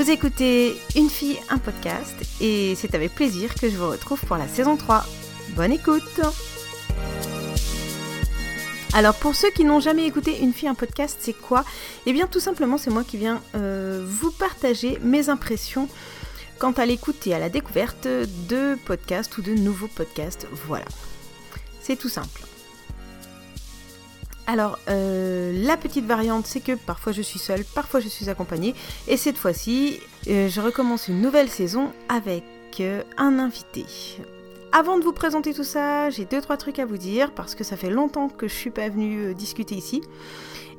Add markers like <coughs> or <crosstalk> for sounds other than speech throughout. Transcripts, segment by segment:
Vous écoutez Une fille, un podcast et c'est avec plaisir que je vous retrouve pour la saison 3. Bonne écoute alors pour ceux qui n'ont jamais écouté Une fille, un podcast, c'est quoi? Eh bien tout simplement c'est moi qui viens euh, vous partager mes impressions quant à l'écoute et à la découverte de podcasts ou de nouveaux podcasts. Voilà. C'est tout simple. Alors, euh, la petite variante, c'est que parfois je suis seule, parfois je suis accompagnée. Et cette fois-ci, euh, je recommence une nouvelle saison avec euh, un invité. Avant de vous présenter tout ça, j'ai deux trois trucs à vous dire parce que ça fait longtemps que je suis pas venue discuter ici.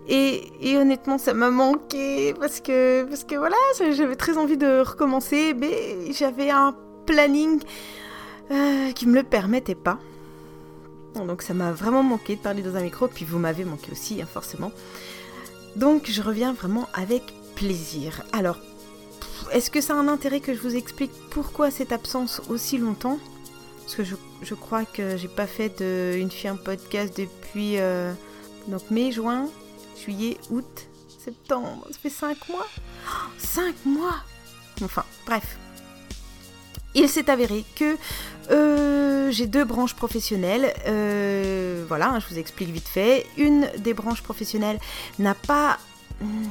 Et, honnêtement, ça m'a manqué parce que, parce que voilà, j'avais très envie de recommencer, mais j'avais un planning qui me le permettait pas. Donc ça m'a vraiment manqué de parler dans un micro, puis vous m'avez manqué aussi, hein, forcément. Donc je reviens vraiment avec plaisir. Alors, est-ce que ça a un intérêt que je vous explique pourquoi cette absence aussi longtemps? Parce que je, crois que j'ai pas fait une fille podcast depuis euh, donc mai, juin, juillet, août, septembre. Ça fait 5 mois? 5 mois Enfin, bref. Il s'est avéré que euh, j'ai deux branches professionnelles. Euh, voilà, hein, je vous explique vite fait. Une des branches professionnelles n'a pas hmm,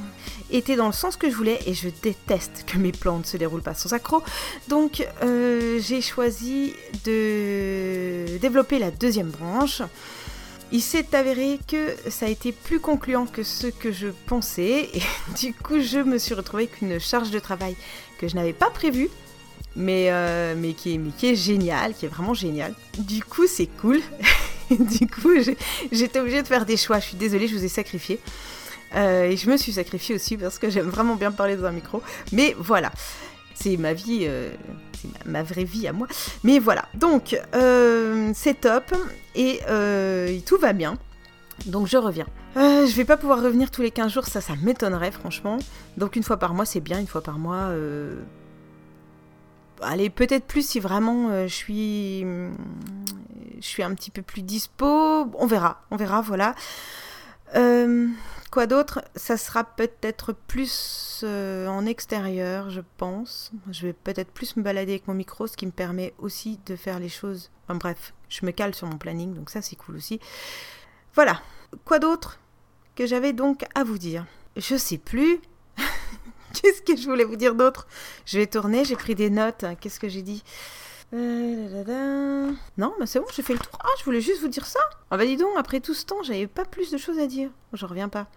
été dans le sens que je voulais et je déteste que mes plans ne se déroulent pas sans accro. Donc euh, j'ai choisi de développer la deuxième branche. Il s'est avéré que ça a été plus concluant que ce que je pensais et <laughs> du coup je me suis retrouvée avec une charge de travail que je n'avais pas prévue mais, euh, mais, qui est, mais qui est génial, qui est vraiment génial. Du coup, c'est cool. <laughs> du coup, j'étais obligée de faire des choix. Je suis désolée, je vous ai sacrifié. Euh, et je me suis sacrifiée aussi parce que j'aime vraiment bien parler dans un micro. Mais voilà, c'est ma vie, euh, ma, vraie vie à moi. Mais voilà, donc c'est top et tout va bien. Donc je reviens. je vais pas pouvoir revenir tous les 15 jours, ça, ça m'étonnerait franchement. Donc une fois par mois, c'est bien, une fois par mois, allez, peut-être plus si vraiment euh, je suis je suis un petit peu plus dispo. On verra, on verra, voilà. Euh, quoi d'autre? Ça sera peut-être plus euh, en extérieur, je pense. Je vais peut-être plus me balader avec mon micro, ce qui me permet aussi de faire les choses. Enfin bref, je me cale sur mon planning, donc ça c'est cool aussi. Voilà. Quoi d'autre? Que j'avais donc à vous dire? Je sais plus. <laughs> Qu'est-ce que je voulais vous dire d'autre? Je vais tourner, j'ai pris des notes. Qu'est-ce que j'ai dit? Euh, non, bah c'est bon, j'ai fait le tour. Ah, je voulais juste vous dire ça. Ah bah dis donc, après tout ce temps, j'avais pas plus de choses à dire. Je reviens pas.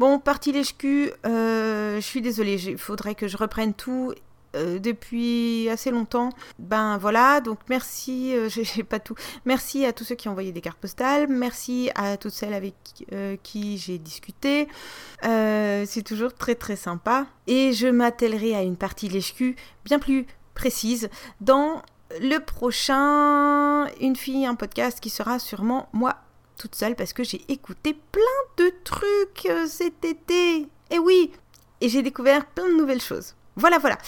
Bon, partie lèche euh, je suis désolée, il faudrait que je reprenne tout euh, depuis assez longtemps. Ben voilà, donc merci, euh, <laughs> j'ai pas tout. Merci à tous ceux qui ont envoyé des cartes postales, merci à toutes celles avec euh, qui j'ai discuté. c'est toujours très très sympa. Et je m'attellerai à une partie lèche bien plus précise dans le prochain Une fille, un podcast qui sera sûrement moi toute seule parce que j'ai écouté plein de trucs cet été. Et oui, et j'ai découvert plein de nouvelles choses. Voilà, voilà.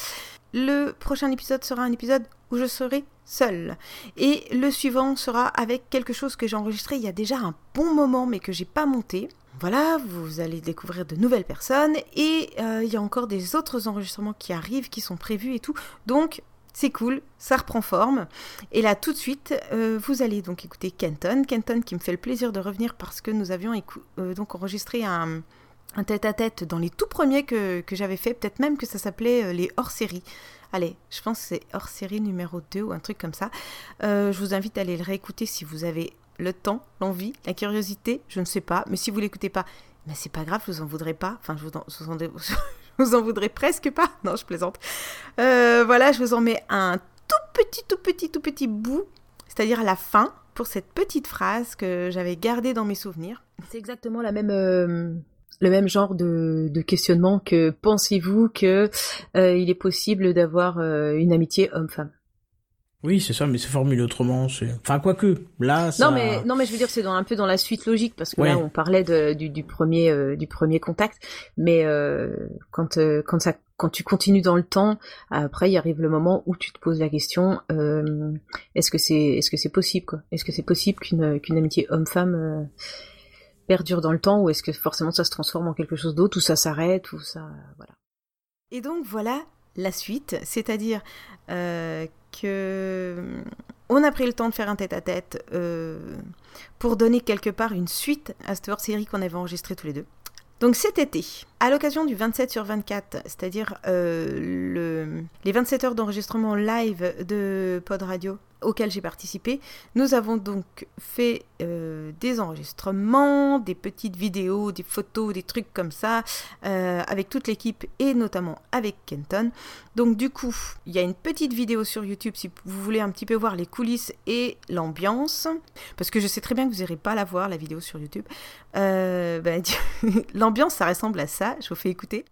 Le prochain épisode sera un épisode où je serai seule. Et le suivant sera avec quelque chose que j'ai enregistré il y a déjà un bon moment mais que j'ai pas monté. Voilà, vous allez découvrir de nouvelles personnes et euh, il y a encore des autres enregistrements qui arrivent, qui sont prévus et tout. Donc c'est cool, ça reprend forme. Et là, tout de suite, euh, vous allez donc écouter Kenton. Kenton qui me fait le plaisir de revenir parce que nous avions euh, donc enregistré un, un tête-à-tête dans les tout premiers que, j'avais fait, peut-être même que ça s'appelait euh, les hors-série. Allez, je pense que c'est hors-série numéro 2 ou un truc comme ça. Euh, je vous invite à aller le réécouter si vous avez le temps, l'envie, la curiosité, je ne sais pas. Mais si vous l'écoutez pas, mais c'est pas grave, je vous en voudrais pas. Enfin, je vous en, <laughs> vous en, voudrais presque pas. Non, je plaisante. Euh, voilà, je vous en mets un tout petit, tout petit, tout petit bout, c'est-à-dire à la fin, pour cette petite phrase que j'avais gardée dans mes souvenirs. C'est exactement la même le même genre de, de questionnement que pensez-vous que euh, il est possible d'avoir euh, une amitié homme-femme? Oui, c'est ça, mais c'est formulé autrement. C'est, enfin, quoique, là, ça... Non, mais non, mais je veux dire, c'est dans un peu dans la suite logique parce que là, on parlait de, du, du, premier, euh, du premier contact, mais quand quand ça, quand tu continues dans le temps, après, il arrive le moment où tu te poses la question est-ce que c'est, est-ce que c'est possible, quoi? Est-ce que c'est possible qu'une qu'une amitié homme-femme perdure dans le temps ou est-ce que forcément ça se transforme en quelque chose d'autre ou ça s'arrête ou ça voilà. Et donc voilà, la suite, c'est-à-dire euh, que on a pris le temps de faire un tête-à-tête pour donner quelque part une suite à cette hors-série qu'on avait enregistrée tous les deux. Donc cet été, à l'occasion du 27 sur 24, c'est-à-dire euh, les 27 heures d'enregistrement live de Pod Radio auquel j'ai participé, nous avons donc fait euh, des enregistrements, des petites vidéos, des photos, des trucs comme ça, euh, avec toute l'équipe et notamment avec Kenton. Donc du coup, il y a une petite vidéo sur YouTube si vous voulez un petit peu voir les coulisses et l'ambiance, parce que je sais très bien que vous n'irez pas la voir, la vidéo sur YouTube. Ben, <laughs> l'ambiance, ça ressemble à ça, je vous fais écouter.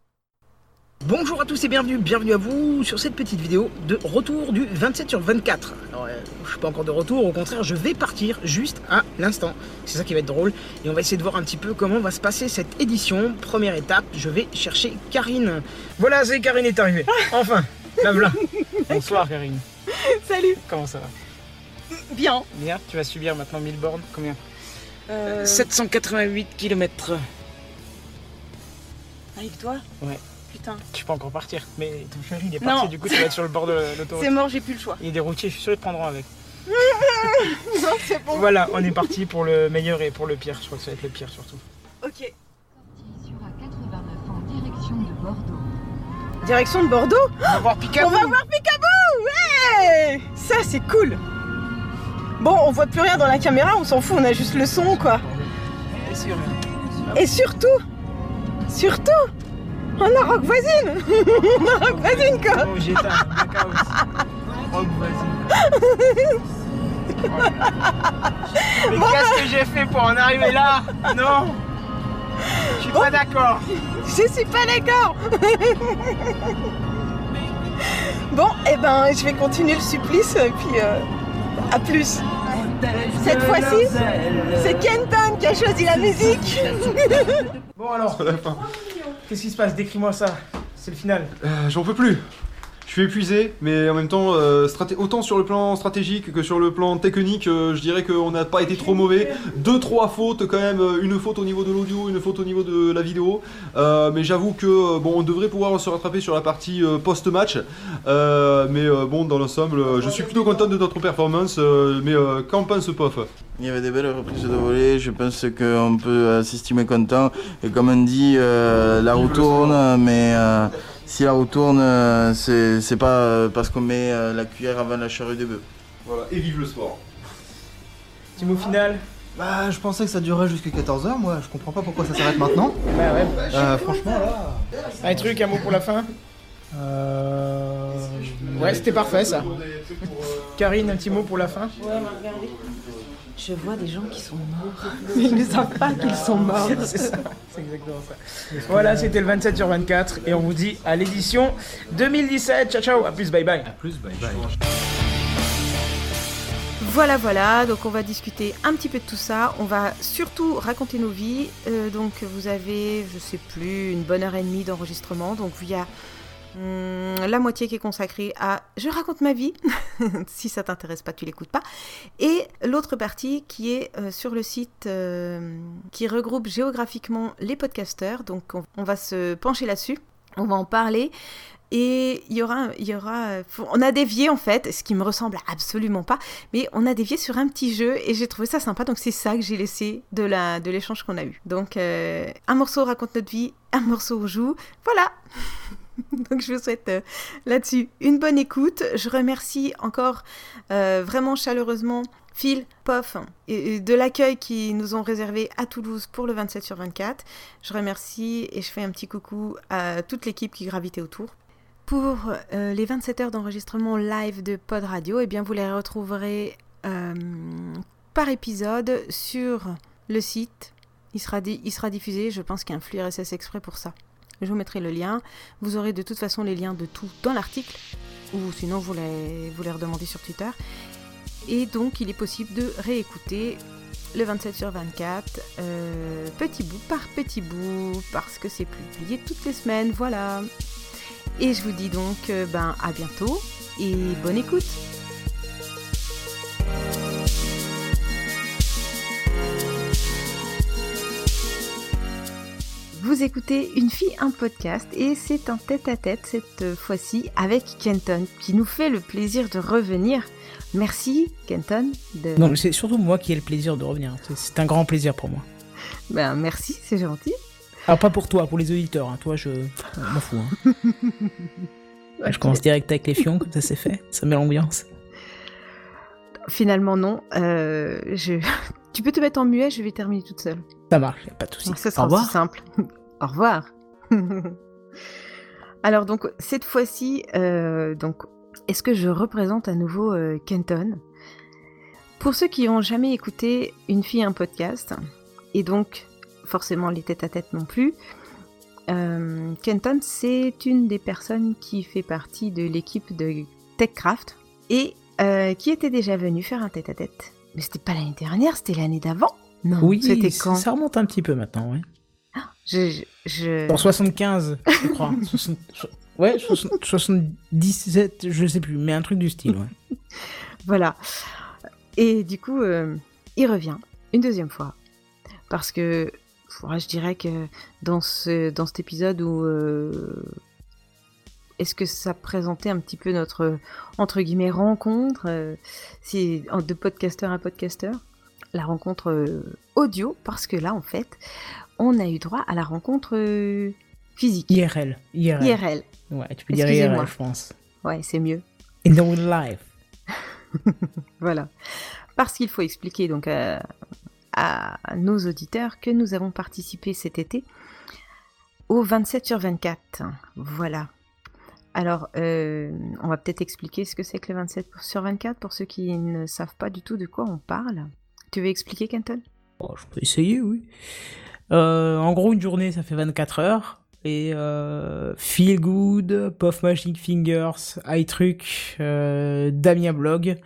Bonjour à tous et bienvenue, bienvenue à vous sur cette petite vidéo de retour du 27 sur 24. Alors, euh, je suis pas encore de retour, au contraire, je vais partir juste à l'instant. C'est ça qui va être drôle. Et on va essayer de voir un petit peu comment va se passer cette édition. Première étape, je vais chercher Karine. Voilà, c'est Karine est arrivée. Enfin, la voilà. <laughs> Bonsoir Karine. Salut. Comment ça va? Bien. Bien, tu vas subir maintenant 1000 bornes. Combien? Euh, 788 km. Avec toi? Ouais. Putain. Tu peux encore partir, mais ton chéri il est Non. parti, du coup tu vas être sur le bord de l'autoroute. C'est mort, j'ai plus le choix. Il y a des routiers, je suis sûr ils te prendront avec. <laughs> Non, c'est bon. Voilà, on est parti pour le meilleur et pour le pire. Je crois que ça va être le pire surtout. Ok. Sortie sur A89 en direction de Bordeaux. Direction de Bordeaux On va voir Picaboo On va voir Picaboo Ouais Ça, c'est cool Bon, on voit plus rien dans la caméra, on s'en fout, on a juste le son, quoi. Et surtout, surtout, on a Rock Voisine. On a Rock Voisine, quoi. Oh. Oh, vas-y. Mais qu'est-ce que j'ai fait pour en arriver là? Non. Je suis pas d'accord. Je suis pas d'accord. Bon, et ben, je vais continuer le supplice, et puis euh, à plus. Cette fois-ci, c'est Kenton qui a choisi la musique. Bon alors, qu'est-ce qui se passe? Décris-moi ça. C'est le final. Euh, J'en peux plus. Je suis épuisé, mais en même temps, euh, straté- autant sur le plan stratégique que sur le plan technique, euh, je dirais qu'on n'a pas été trop mauvais. Deux, trois fautes quand même, euh, une faute au niveau de l'audio, une faute au niveau de la vidéo. Euh, mais j'avoue que bon, on devrait pouvoir se rattraper sur la partie euh, post-match. Euh, mais euh, bon, dans l'ensemble, euh, je suis plutôt content de notre performance. euh, mais euh, qu'en pense Pof? Il y avait des belles reprises de volée, je pense qu'on peut euh, s'estimer content. Et comme on dit, euh, la roue tourne, mais euh, si la roue tourne, euh, c'est pas euh, parce qu'on met euh, la cuillère avant la charrue des bœufs. Voilà, et vive le sport. Petit mot final Bah, je pensais que ça durerait jusqu'à 14h, moi, je comprends pas pourquoi ça s'arrête maintenant. Bah ouais. Euh, franchement, là. Un truc, un mot pour la fin Euh. Ouais, c'était parfait ça. Karine, un petit mot pour la fin Je vois des gens qui sont morts. <laughs> Ils ne savent pas qu'ils sont morts. <laughs> C'est ça, c'est exactement ça. Voilà, c'était le 27 sur 24 et on vous dit à l'édition 2017. Ciao ciao, à plus, bye bye. plus, bye bye. Voilà, voilà, donc on va discuter un petit peu de tout ça. On va surtout raconter nos vies. Euh, donc vous avez, je sais plus, une bonne heure et demie d'enregistrement. Donc il y a hum, la moitié qui est consacrée à je raconte ma vie. <laughs> si ça t'intéresse pas, tu l'écoutes pas. Et l'autre partie qui est euh, sur le site euh, qui regroupe géographiquement les podcasteurs. Donc on, va se pencher là-dessus. On va en parler. Et il y aura, il y aura, euh, on a dévié en fait, ce qui me ressemble absolument pas, mais on a dévié sur un petit jeu et j'ai trouvé ça sympa, donc c'est ça que j'ai laissé de de l'échange qu'on a eu. Donc un morceau raconte notre vie, un morceau joue, voilà. <laughs> <laughs> donc je vous souhaite euh, là-dessus une bonne écoute. Je remercie encore euh, vraiment chaleureusement Phil, Pof, et, de l'accueil qu'ils nous ont réservé à Toulouse pour le 27 sur 24. Je remercie et je fais un petit coucou à toute l'équipe qui gravitait autour. Pour euh, les 27 heures d'enregistrement live de Pod Radio, eh bien vous les retrouverez par épisode sur le site. Il sera, il sera diffusé, je pense qu'il y a un flux RSS exprès pour ça. Je vous mettrai le lien. Vous aurez de toute façon les liens de tout dans l'article, ou sinon vous les, vous les redemandez sur Twitter. Et donc il est possible de réécouter le 27 sur 24, euh, petit bout par petit bout, parce que c'est publié toutes les semaines, voilà. Et je vous dis donc euh, ben, à bientôt et bonne écoute. Vous écoutez Une fille, un podcast et c'est un tête-à-tête cette fois-ci avec Kenton qui nous fait le plaisir de revenir. Merci Kenton. De... Non, c'est surtout moi qui ai le plaisir de revenir. C'est- un grand plaisir pour moi. Ben, merci, c'est gentil. Alors pas pour toi, pour les auditeurs. hein. Toi, je m'en fous. hein. <laughs> Je commence direct avec les fions, comme ça c'est fait. Ça met l'ambiance. Finalement non. Euh, je... <laughs> tu peux te mettre en muet, je vais terminer toute seule. Ça marche, pas de souci. Ça Au sera revoir. aussi simple. Au revoir. <laughs> Alors donc cette fois-ci, euh, donc est-ce que je représente à nouveau euh, Kenton? Pour ceux qui n'ont jamais écouté Une fille un podcast et donc forcément les tête-à-tête non plus, euh, Kenton c'est une des personnes qui fait partie de l'équipe de TechCraft et qui était déjà venue faire un tête-à-tête. Mais c'était pas l'année dernière, c'était l'année d'avant? Non, Oui, c'était ça- quand? ça remonte un petit peu maintenant, ouais. Je, je- Dans 75, je crois. <laughs> 60 so- Ouais, 60 77, je sais plus, mais un truc du style, ouais. Voilà. Et du coup, euh, il revient une deuxième fois. Parce que je dirais que dans, ce, dans cet épisode où. euh, Est-ce que ça présentait un petit peu notre, entre guillemets, rencontre euh, si, de podcasteur à podcasteur? La rencontre audio, parce que là, en fait, on a eu droit à la rencontre euh, physique. IRL. IRL. IRL. Ouais, tu peux dire. IRL, je pense. Ouais, c'est mieux. In the real life. <laughs> Voilà. Parce qu'il faut expliquer donc à, à nos auditeurs que nous avons participé cet été au 27 sur 24. Voilà. Alors, euh, on va peut-être expliquer ce que c'est que le 27 sur 24 pour ceux qui ne savent pas du tout de quoi on parle. Tu veux expliquer, Kenton? Bon, je peux essayer, oui. Euh, en gros, une journée, ça fait 24 heures. Et euh, Feel Good, Puff Magic Fingers, iTruc, euh, Damien Blog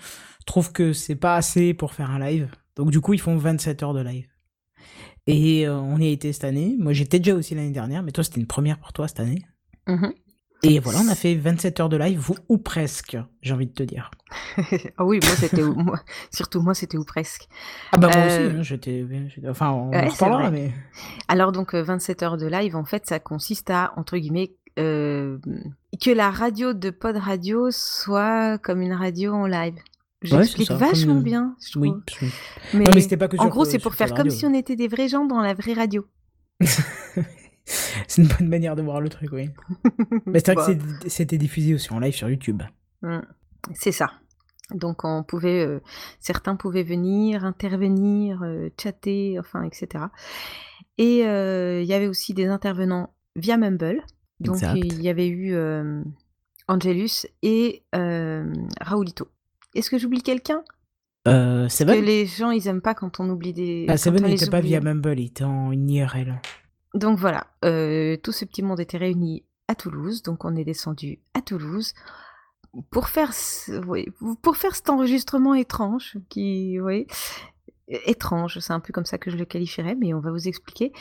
trouvent que c'est pas assez pour faire un live. Donc du coup, ils font 27 heures de live. Et euh, on y a été cette année. Moi, j'étais déjà aussi l'année dernière, mais toi, c'était une première pour toi cette année. Mhm. Et voilà, on a fait 27 heures de live, ou, ou presque, j'ai envie de te dire. <laughs> Ah oui, moi c'était surtout moi c'était où presque. Ah bah moi Euh, aussi, hein, j'étais... Enfin, on Ouais, en mais... Alors donc euh, 27 heures de live, en fait, ça consiste à entre guillemets euh, que la radio de Pod Radio soit comme une radio en live. J'explique comme vachement bien, je Oui, Mais, Non, mais pas que en gros, c'est pour faire comme si on était des vrais gens dans la vraie radio. <laughs> c'est une bonne manière de voir le truc, oui. <laughs> Mais c'est vrai Bah, que c'est- c'était diffusé aussi en live sur YouTube. mm, C'est ça. Donc on pouvait, euh, certains pouvaient venir, intervenir, euh, chatter, enfin, etc. Et euh, il y avait aussi des intervenants via Mumble. Donc il y avait eu euh, Angelus et Raoulito. Est-ce que j'oublie quelqu'un? Euh, Que les gens ils aiment pas quand on oublie des. Ah, Seven n'était pas via Mumble, il était en IRL. Donc voilà, euh, tout ce petit monde était réuni à Toulouse, donc on est descendu à Toulouse pour faire, pour cet enregistrement étrange, qui, oui, étrange, c'est un peu comme ça que je le qualifierais, mais on va vous expliquer.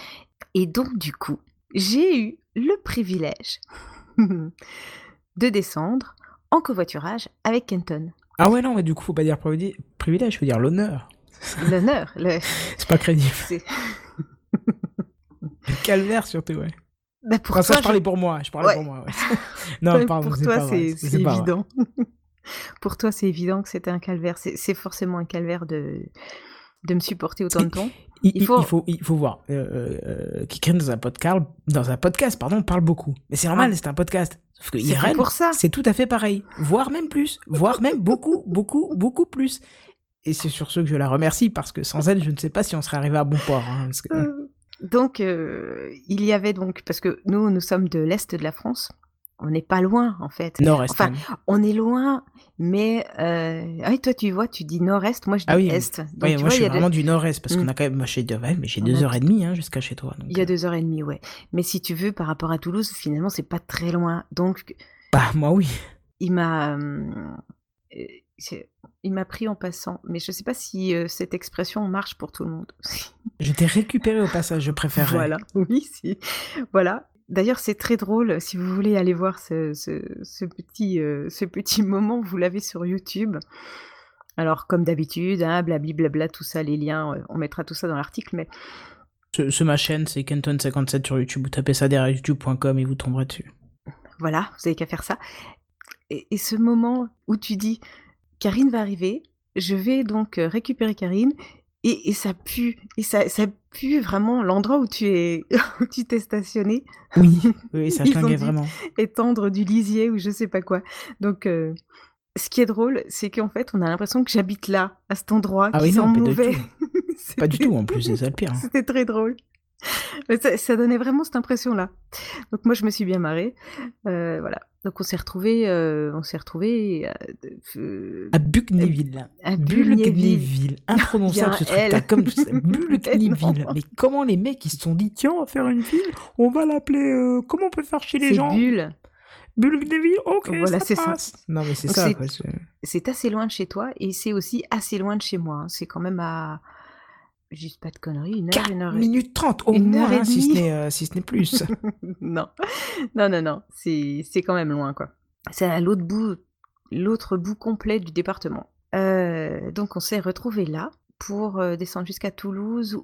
Et donc du coup, j'ai eu le privilège <laughs> de descendre en covoiturage avec Kenton. Ah ouais, non, mais du coup, faut pas dire privilège, faut dire l'honneur. L'honneur, le... <laughs> C'est pas crédible. Calvaire surtout, ouais. Bah, pour Enfin, ça, je parlais je- pour moi, je parlais Ouais. pour moi, ouais. <laughs> non, pardon, pour toi, c'est évident. <laughs> pour toi, c'est évident que c'était un calvaire. C'est forcément un calvaire de, de me supporter autant de temps. Il, faut- il faut, il faut voir. Euh, euh, dans un podcast, dans un podcast, pardon, parle beaucoup. Mais c'est normal, Ah. c'est un podcast. Sauf que IRL, pour ça. c'est tout à fait pareil, voire même plus, voire même beaucoup, <laughs> beaucoup, beaucoup plus. Et c'est sur ce que je la remercie parce que sans elle, je ne sais pas si on serait arrivé à bon port. hein, parce que- Euh, Donc, euh, il y avait donc, parce que nous, nous sommes de l'Est de la France. On n'est pas loin, en fait. Nord-Est. Enfin. On est loin, mais... Euh... Ah, toi, tu vois, tu dis Nord-Est, moi, je dis Ah oui, Est. Donc, tu moi, vois, je suis de- vraiment du Nord-Est parce Mm. qu'on a quand même. Moi, j'ai deux, ouais, mais j'ai deux a- heures et demie hein, jusqu'à chez toi. donc, Il y a euh, deux heures et demie, ouais. Mais si tu veux, par rapport à Toulouse, finalement, c'est pas très loin. Donc, Bah, moi, oui. il m'a euh, il m'a pris en passant mais je sais pas si euh, cette expression marche pour tout le monde <laughs> Je t'ai récupéré au passage, je préférerais. voilà oui si voilà d'ailleurs c'est très drôle si vous voulez aller voir ce, ce, ce petit euh, ce petit <laughs> moment vous l'avez sur YouTube alors comme d'habitude hein, blabli blabla tout ça les liens euh, on mettra tout ça dans l'article mais Ce, ce ma chaîne, c'est Kenton57 sur YouTube. Vous tapez ça derrière youtube.com et vous tomberez dessus. Voilà, vous avez qu'à faire ça. Et, et ce moment où tu dis, Karine va arriver, je vais donc euh, récupérer Karine, et, et ça pue, et ça, ça pue vraiment l'endroit où tu es, <laughs> où tu t'es stationné, Oui, oui, <laughs> ça dit- vraiment. étendre du lisier ou je sais pas quoi. Donc, euh, ce qui est drôle, c'est qu'en fait, on a l'impression que j'habite là, à cet endroit, Ah qui oui, sent non, mauvais. <laughs> Pas du tout en plus, c'est ça le pire. hein. C'était très drôle. Mais ça, ça donnait vraiment cette impression-là. Donc moi, je me suis bien marrée. Euh, voilà. Donc on s'est retrouvés, euh, on s'est retrouvés euh, euh, À Buckneyville. à. Imprononçable ce <laughs> truc-là, comme tout <laughs> ça. Mais comment les mecs ils se sont dit, tiens, on va faire une ville, on va l'appeler, euh, comment on peut faire chez les gens Bulle. Bulgnéville, ok, Voilà, ça c'est ça. passe. Non mais c'est ça, C'est assez loin de chez toi et c'est aussi assez loin de chez moi. hein. C'est quand même à, juste pas de conneries, une heure, 4 une heure. et- minutes 30 au une moins, heure et hein, si ce n'est euh, si ce n'est plus. <laughs> non, non, non, non. C'est c'est quand même loin, quoi. C'est à l'autre bout, l'autre bout complet du département. Euh, donc on s'est retrouvés là pour euh, descendre jusqu'à Toulouse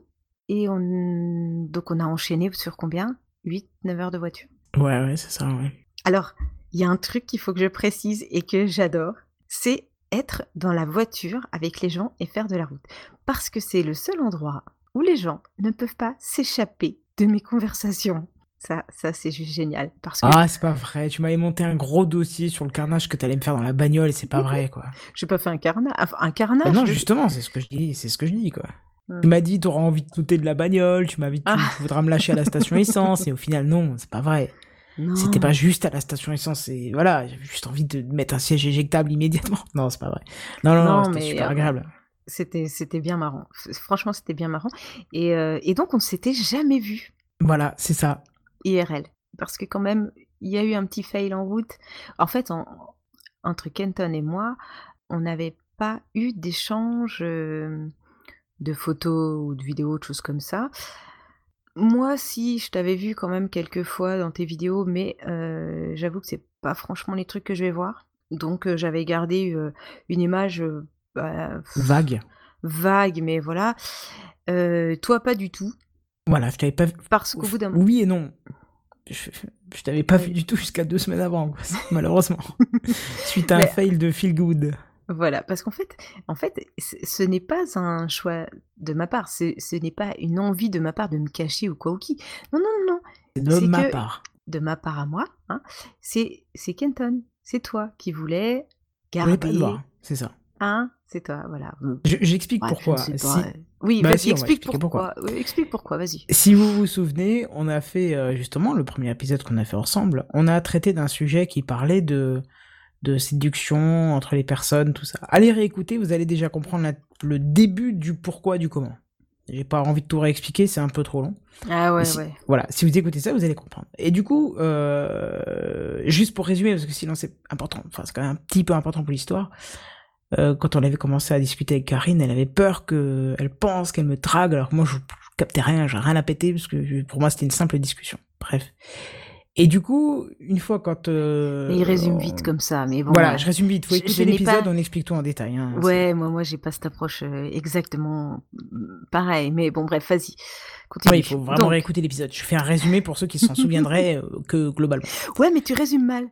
et on donc on a enchaîné sur combien? 8 9 heures de voiture. ouais, ouais, c'est ça, ouais. Alors, il y a un truc qu'il faut que je précise et que j'adore, c'est être dans la voiture avec les gens et faire de la route. Parce que c'est le seul endroit où les gens ne peuvent pas s'échapper de mes conversations. Ça, ça c'est juste génial. Parce que Ah, c'est pas vrai. Tu m'avais monté un gros dossier sur le carnage que t'allais me faire dans la bagnole et c'est pas vrai, quoi. j'ai pas fait un carnage. Enfin, un carnage. Bah non, justement, c'est ce que je dis, c'est ce que je dis, quoi. Hmm. Tu m'as dit, t'auras envie de sauter de la bagnole, tu m'as dit, tu, Ah. tu voudras me lâcher à la station <laughs> essence, et au final, non, c'est pas vrai. C'était pas juste à la station essence, et voilà, j'avais juste envie de mettre un siège éjectable immédiatement. <laughs> Non, c'est pas vrai. Non, non, non, Non, c'était super euh, agréable. C'était, c'était bien marrant. Franchement, c'était bien marrant. Et, euh, et donc, on s'était jamais vu Voilà, c'est ça. IRL. Parce que quand même, il y a eu un petit fail en route. En fait, en- entre Kenton et moi, on n'avait pas eu d'échange euh, de photos ou de vidéos, de choses comme ça. Moi, si, je t'avais vu quand même quelques fois dans tes vidéos, mais euh, j'avoue que c'est pas franchement les trucs que je vais voir. Donc, euh, j'avais gardé euh, une image bah, Vague. vague, mais voilà. Toi, pas du tout. Voilà, je t'avais pas vu. Parce qu'au bout d'un. Oui et non. Je, je t'avais pas vu du tout jusqu'à deux semaines avant, quoi, <laughs> malheureusement. <laughs> Suite à un fail de feel good. Voilà, parce qu'en fait, en fait, ce n'est pas un choix de ma part, ce, n'est pas une envie de ma part de me cacher ou quoi ou qui. Non, non, non, non, C'est de ma que- part. de ma part à moi, hein, c'est c'est Kenton, c'est toi qui voulais garder, voir, c'est ça. hein, c'est toi, voilà. Je- J'explique Ouais, je pourquoi. Si- Oui, Bah vas-y, si, explique pourquoi. Oui, explique pourquoi, vas-y. Si vous vous souvenez, on a fait euh, justement le premier épisode qu'on a fait ensemble. On a traité d'un sujet qui parlait de de séduction entre les personnes, tout ça. Allez réécouter, vous allez déjà comprendre la- le début du pourquoi, du comment. J'ai pas envie de tout réexpliquer, c'est un peu trop long. Ah ouais, si- ouais. Voilà, si vous écoutez ça, vous allez comprendre. Et du coup, euh, juste pour résumer, parce que sinon c'est important, enfin c'est quand même un petit peu important pour l'histoire. euh, quand on avait commencé à discuter avec Karine, elle avait peur que, elle pense qu'elle me drague, alors que moi je, je captais rien, j'ai rien à péter, parce que pour moi c'était une simple discussion. Bref. Et du coup, une fois quand... euh, Mais il résume on- vite comme ça, mais bon. Voilà, je résume vite, faut je- écouter l'épisode, pas- on explique tout en détail. Hein, Ouais, moi, moi, j'ai pas cette approche euh, exactement mm, pareil, mais bon, bref, vas-y. Ouais, il faut vraiment Donc- réécouter l'épisode. Je fais un résumé pour ceux qui s'en souviendraient <laughs> euh, que globalement. Ouais, mais tu résumes mal.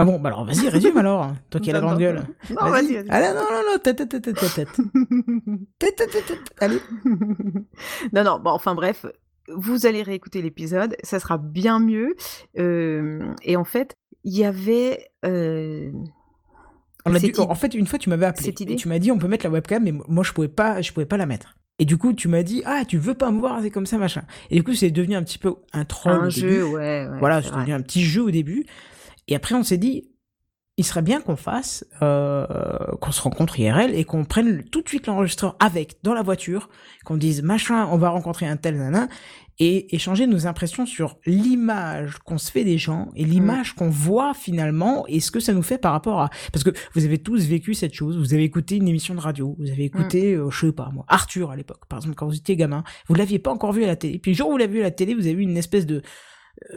Ah bon, bah alors vas-y, résume <laughs> alors, toi qui as la grande gueule. Non, vas-y. Ah non, non, non, non, tête, tête, tête, tête, tête. <laughs> Tête, tête, tête, tête. Allez. non, non, bon, enfin bref, vous allez réécouter l'épisode, ça sera bien mieux. Euh, et en fait, il y avait. euh, On a cette dû- idée- En fait, une fois, tu m'avais appelé. cette idée Et tu m'as dit, on peut mettre la webcam, mais moi, je pouvais pas, je pouvais pas la mettre. Et du coup, tu m'as dit, ah, tu veux pas me voir, c'est comme ça, machin. Et du coup, c'est devenu un petit peu un troll. un au jeu, début. ouais. ouais voilà, c'est devenu un petit jeu au début. Et après, on s'est dit, il serait bien qu'on fasse, euh, qu'on se rencontre IRL et qu'on prenne tout de suite l'enregistreur avec, dans la voiture, qu'on dise, machin, on va rencontrer un tel nana, et échanger nos impressions sur l'image qu'on se fait des gens et l'image qu'on voit finalement et ce que ça nous fait par rapport à... Parce que vous avez tous vécu cette chose, vous avez écouté une émission de radio, vous avez écouté, euh, je sais pas moi, Arthur à l'époque, par exemple, quand vous étiez gamin, vous l'aviez pas encore vu à la télé, puis le jour où vous l'avez vu à la télé, vous avez eu une espèce de... euh,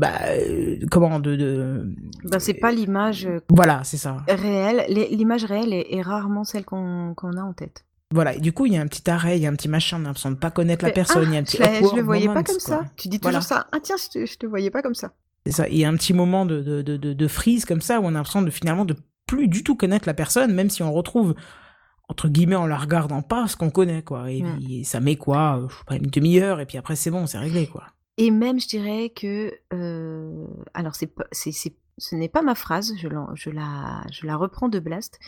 bah, euh, comment, de... de... Ben, c'est pas l'image euh, Voilà, c'est ça. réelle. L'image réelle est, est rarement celle qu'on a en tête. Voilà, et du coup, il y a un petit arrêt, il y a un petit machin, on a l'impression de pas connaître la personne, ah, il y a un petit je, le voyais pas comme quoi. ça. Tu dis toujours Voilà. ça. Ah tiens, je te, je te voyais pas comme ça. C'est ça. Il y a un petit moment de, de, de, freeze comme ça où on a l'impression de finalement de plus du tout connaître la personne, même si on retrouve entre guillemets en la regardant pas ce qu'on connaît quoi. Et, puis, ça met quoi, euh, je sais pas, une demi-heure et puis après c'est bon, c'est réglé quoi. Et même, je dirais que, euh, alors c'est c'est, c'est- ce n'est pas ma phrase, je, la, je la reprends de Blast,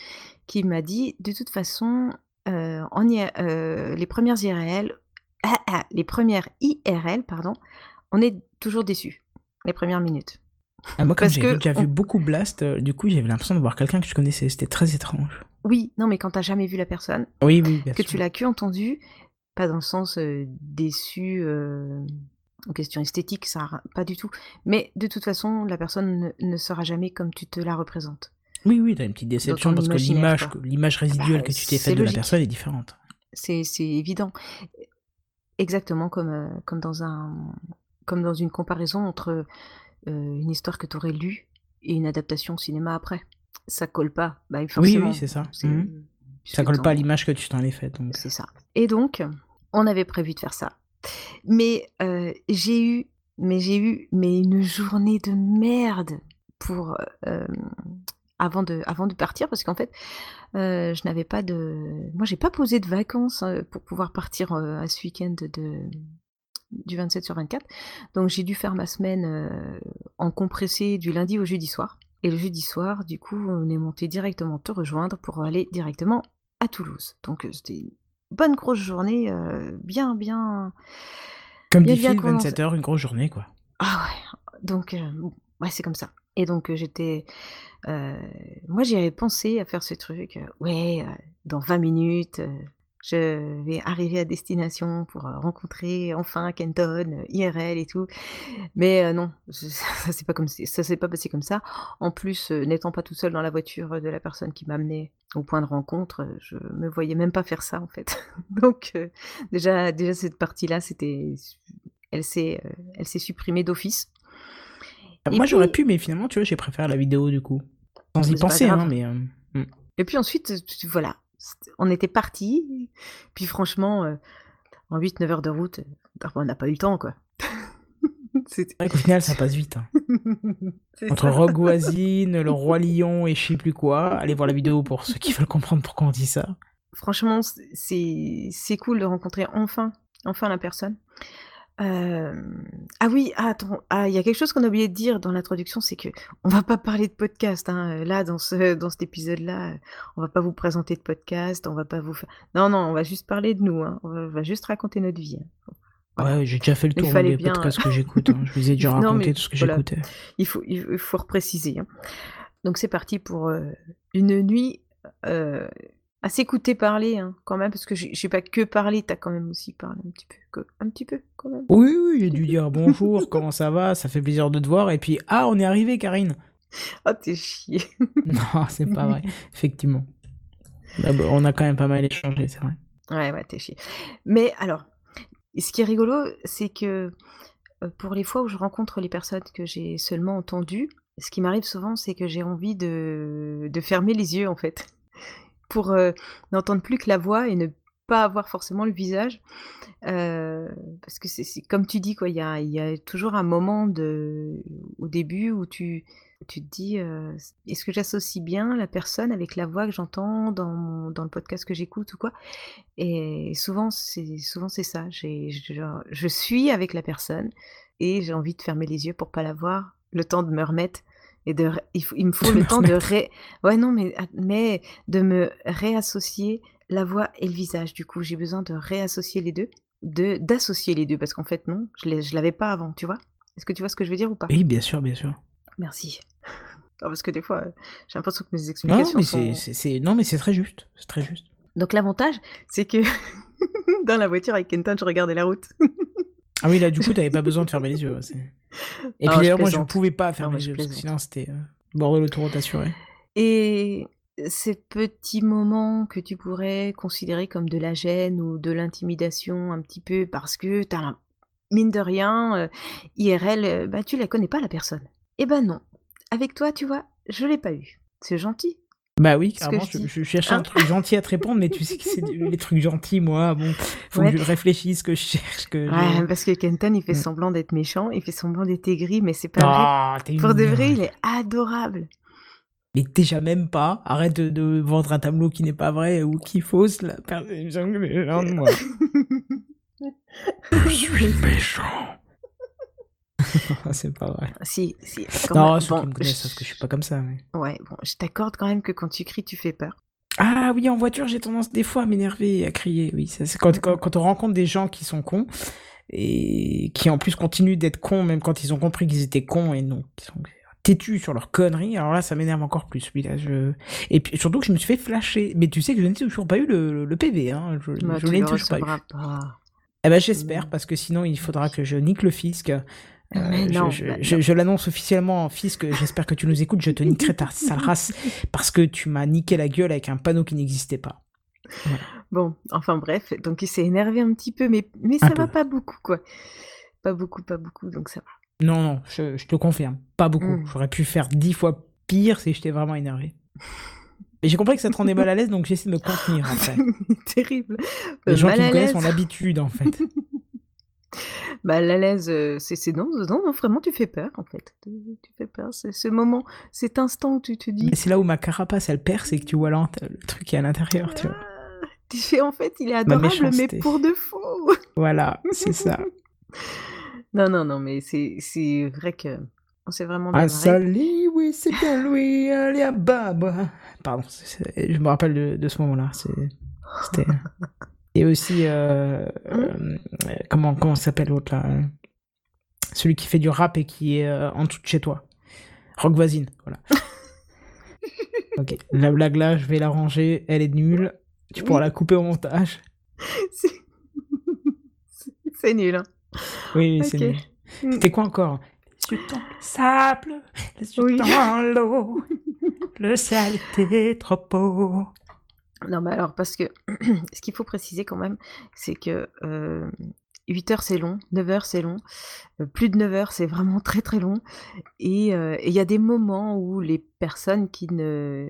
qui m'a dit, de toute façon, euh, en euh, les premières IRL, ah, ah, les premières IRL, pardon, on est toujours déçus les premières minutes. Ah, moi comme Parce j'ai que déjà on- vu beaucoup Blast, du coup j'avais l'impression de voir quelqu'un que je connaissais, c'était très étrange. Oui, non, mais quand t'as jamais vu la personne, Oui, oui, bien que sûr. tu l'as que entendu, pas dans le sens euh, déçu euh, en question esthétique, ça pas du tout. Mais de toute façon, la personne ne, ne sera jamais comme tu te la représentes. Oui, oui, t'as une petite déception parce que l'image, résiduelle Bah, que tu t'es faite de la personne est différente. C'est évident. Exactement comme, euh, comme, dans un, comme dans une comparaison entre euh, une histoire que tu aurais lue et une adaptation au cinéma après. Ça colle pas. Bah, Oui, forcément. oui, c'est ça. Puisque Ça colle pas à l'image que tu t'en es faite. C'est ça. Et donc, on avait prévu de faire ça. Mais j'ai eu, mais j'ai eu, mais une journée de merde pour avant de, avant de partir parce qu'en fait, je n'avais pas de, moi j'ai pas posé de vacances pour pouvoir partir à ce week-end de du 27 sur 24. Donc j'ai dû faire ma semaine en compressé du lundi au jeudi soir. Et le jeudi soir, du coup, on est monté directement te rejoindre pour aller directement à Toulouse. Donc c'était bonne grosse journée, euh, bien, bien. Comme bien, dit Phil, condensée. 27 heures, une grosse journée quoi. Ah ouais, donc euh, ouais, c'est comme ça. Et donc euh, j'étais, moi j'y avais pensé à faire ce truc. ouais, dans 20 minutes, je vais arriver à destination pour euh, rencontrer enfin Kenton, euh, IRL et tout. Mais euh, non, je- <laughs> ça s'est pas comme ça s'est pas passé comme ça. En plus, euh, n'étant pas tout seul dans la voiture de la personne qui m'amenait au point de rencontre, je me voyais même pas faire ça en fait. <laughs> donc euh, déjà, déjà cette partie-là, c'était, elle s'est, elle s'est supprimée d'office. Et Moi j'aurais pu, mais finalement, tu vois, j'ai préféré la vidéo du coup. Sans y penser, hein, mais. euh, Et puis ensuite, voilà, on était partis. Puis franchement, euh, en 8-9 heures de route, euh, on n'a pas eu le temps, quoi. <laughs> C'était- C'est vrai qu'au final, ça passe vite. hein. <laughs> Entre. Rogue Voisine, le Roi Lion et je sais plus quoi. Allez voir la vidéo pour ceux qui veulent comprendre pourquoi on dit ça. Franchement, c'est c'est cool de rencontrer enfin, enfin la personne. Euh, Ah oui, ah, attends, ah, il y a quelque chose qu'on a oublié de dire dans l'introduction, c'est que on va pas parler de podcast. Hein. Là, dans ce dans cet épisode-là, euh, on va pas vous présenter de podcast, on va pas vous. Non, non, on va juste parler de nous. Hein. On va- on va juste raconter notre vie. hein. Voilà. Ouais, j'ai déjà fait le tour fallait des bien, podcasts que j'écoute. hein. Je vous ai <laughs> déjà Non, raconté mais tout ce que voilà. j'écoutais. Il faut, il faut repréciser. hein. Donc c'est parti pour euh, une nuit euh, à s'écouter parler hein, quand même, parce que j'ai j'ai pas que parlé, t'as quand même aussi parlé un petit peu, un petit peu quand même. Oui, oui, j'ai dû <laughs> dire bonjour, comment ça va, ça fait plaisir de te voir. Et puis, ah, on est arrivé, Karine. Oh t'es chier. <laughs> Non, c'est pas vrai, effectivement. On a quand même pas mal échangé, c'est vrai. Ouais ouais t'es chier. Mais alors, ce qui est rigolo, c'est que euh, pour les fois où je rencontre les personnes que j'ai seulement entendues, ce qui m'arrive souvent, c'est que j'ai envie de, de fermer les yeux en fait, pour euh, n'entendre plus que la voix et ne pas avoir forcément le visage. Euh, parce que c'est comme tu dis, quoi, il y a, toujours un moment de, au début où tu, tu te dis euh, est-ce que j'associe bien la personne avec la voix que j'entends dans, dans le podcast que j'écoute ou quoi? Et souvent, c'est souvent c'est ça. Genre, je suis avec la personne et j'ai envie de fermer les yeux pour pas la voir, le temps de me remettre. Et de, il, faut- il me faut De le me temps de ré, ouais non mais mais de me réassocier la voix et le visage. Du coup, j'ai besoin de réassocier les deux, de d'associer les deux parce qu'en fait non, je l'avais pas avant, tu vois. Est-ce que tu vois ce que je veux dire ou pas? Oui, bien sûr, bien sûr. Merci. <laughs> Non, parce que des fois, euh, j'ai l'impression que mes Non, explications mais sont... c'est- non, mais c'est très juste. C'est très juste. Donc l'avantage, c'est que <laughs> dans la voiture avec Kenton, je regardais la route. <laughs> Ah oui, là, du coup, t'avais pas besoin de fermer les yeux. Et puis d'ailleurs, moi, je plaisante. pouvais pas fermer les yeux parce que sinon, c'était euh, bord de l'autoroute assuré. Et ces petits moments que tu pourrais considérer comme de la gêne ou de l'intimidation un petit peu parce que t'as mine de rien, euh, IRL, euh, bah tu la connais pas la personne. Eh ben non. Avec toi, tu vois, je l'ai pas eu. C'est gentil, Bah oui, carrément, je je, dis. je cherchais un Hein truc gentil à te répondre, mais tu sais que c'est les trucs gentils, moi, bon, faut Ouais. que je réfléchisse, que je cherche, que je... Ouais, parce que Kenton, il fait Mm. semblant d'être méchant, il fait semblant d'être aigri, mais c'est pas vrai. Ah, Pour de vrai, il est adorable. Mais déjà même pas, arrête de, de vendre un tableau qui n'est pas vrai ou qui fausse la perception que les gens de moi. <laughs> je suis méchant. <laughs> c'est pas vrai. si, si. quand Non, même. ceux qui Bon, me connaissent je- que je suis pas comme ça. mais- Ouais, bon, je t'accorde quand même que quand tu cries, tu fais peur. Ah oui, en voiture, j'ai tendance des fois à m'énerver et à crier. Oui, ça, c'est quand, quand, quand on rencontre des gens qui sont cons et qui en plus continuent d'être cons même quand ils ont compris qu'ils étaient cons et non, qui sont têtus sur leurs conneries. Alors là, ça m'énerve encore plus. Oui, là, je... Et puis surtout que je me suis fait flasher. Mais tu sais que je n'ai toujours pas eu le, le PV. Hein. Je, Bah, je l'ai toujours pas eu. pas. Eh ben j'espère parce que sinon il faudra que je nique le fisc. Euh, Mais je non, je, bah je- non. je l'annonce officiellement, fisc. J'espère que tu nous écoutes. Je te niquerai ta sale race parce que tu m'as niqué la gueule avec un panneau qui n'existait pas. Bon, enfin bref, donc il s'est énervé un petit peu, mais, mais ça Un va peu. pas beaucoup, quoi. Pas beaucoup, pas beaucoup, donc ça va. Non, non, je, je te confirme, pas beaucoup. Mm. J'aurais pu faire dix fois pire si j'étais vraiment énervé. Et j'ai compris que ça te rendait mal à l'aise, donc j'essaie de me contenir après. <laughs> Terrible. Les Euh, gens mal qui me connaissent ont l'habitude en fait. <laughs> Mal à l'aise, euh, c'est c'est non, non, non, vraiment, tu fais peur, en fait. Tu, tu fais peur. C'est ce moment, cet instant où tu te dis. Mais c'est là où ma carapace elle perce et que tu vois l'ent- le truc qui est à l'intérieur, tu vois. Ah, tu fais, en fait, il est adorable, mais pour de faux. Voilà, <laughs> c'est ça. Non, non, non, mais c'est vrai que on s'est vraiment bien Ah, salut, oui, c'est bien lui, allez à. Pardon, je me rappelle de, de ce moment-là. C'était. <laughs> Et aussi, euh, euh, comment, comment s'appelle l'autre là euh, Celui qui fait du rap et qui est euh, en dessous de chez toi. Rock voisine, voilà. <laughs> ok, la blague là, je vais la ranger, elle est nulle. Tu pourras Oui. la couper au montage. C'est- <laughs> nul, hein. Oui, c'est nul. Mm. C'était quoi encore? Les yeux dans le sable, les yeux Oui. dans l'eau, <laughs> le ciel était trop beau. Non, mais alors, parce que <clears throat> ce qu'il faut préciser quand même, c'est que euh, 8 heures c'est long, 9 heures c'est long, euh, plus de 9 heures c'est vraiment très très long. Et euh, et il y a des moments où les personnes qui ne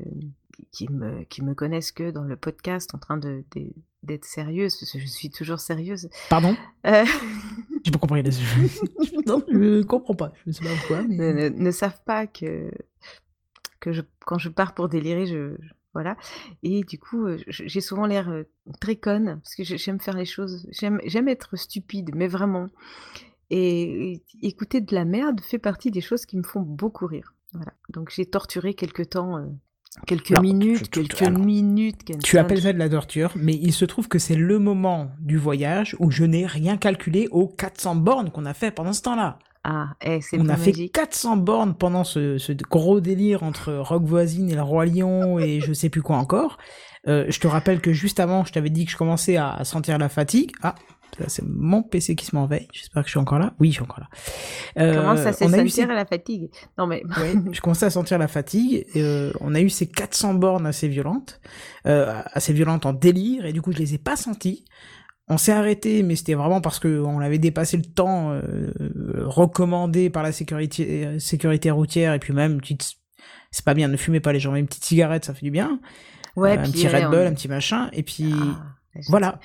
qui me, qui me connaissent que dans le podcast en train de, de- d'être sérieuse, parce que je suis toujours sérieuse, Pardon? euh, <laughs> J'ai pas compris. Je... <laughs> non, je comprends pas. Je sais pas pourquoi. ne, Mais... ne- ne savent pas que, que je, quand je pars pour délirer, je- voilà. Et du coup, j'ai souvent l'air très conne, parce que j'ai- j'aime faire les choses, j'aime j'aime être stupide, mais vraiment. Et, écouter de la merde fait partie des choses qui me font beaucoup rire. Voilà. Donc j'ai torturé quelques temps, euh, quelques minutes, quelques alors, minutes. Tu appelles ça de la torture, mais il se trouve que c'est le moment du voyage où je n'ai rien calculé aux 400 bornes qu'on a fait pendant ce temps-là. Ah, eh, c'est On a fait magique. 400 bornes pendant ce, ce gros délire entre Rock Voisine et le Roi Lion et je sais plus quoi encore. Euh, je te rappelle que juste avant, je t'avais dit que je commençais à, à sentir la fatigue. Ah, c'est mon PC qui se m'enveille. J'espère que je suis encore là. Oui, je suis encore là. Euh, Comment ça se on a eu sentir ces- la fatigue? Non mais Ouais, je commençais à sentir la fatigue. et, euh, on a eu ces 400 bornes assez violentes, euh, assez violentes en délire, et du coup je les ai pas senties. On s'est arrêté, mais c'était vraiment parce que on avait dépassé le temps euh, recommandé par la sécurité, euh, sécurité routière, et puis même petite, c'est pas bien, ne fumez pas les gens, mais une petite cigarette, ça fait du bien. ouais, Euh, un petit Red on- Bull, un petit machin, et puis Ah, voilà.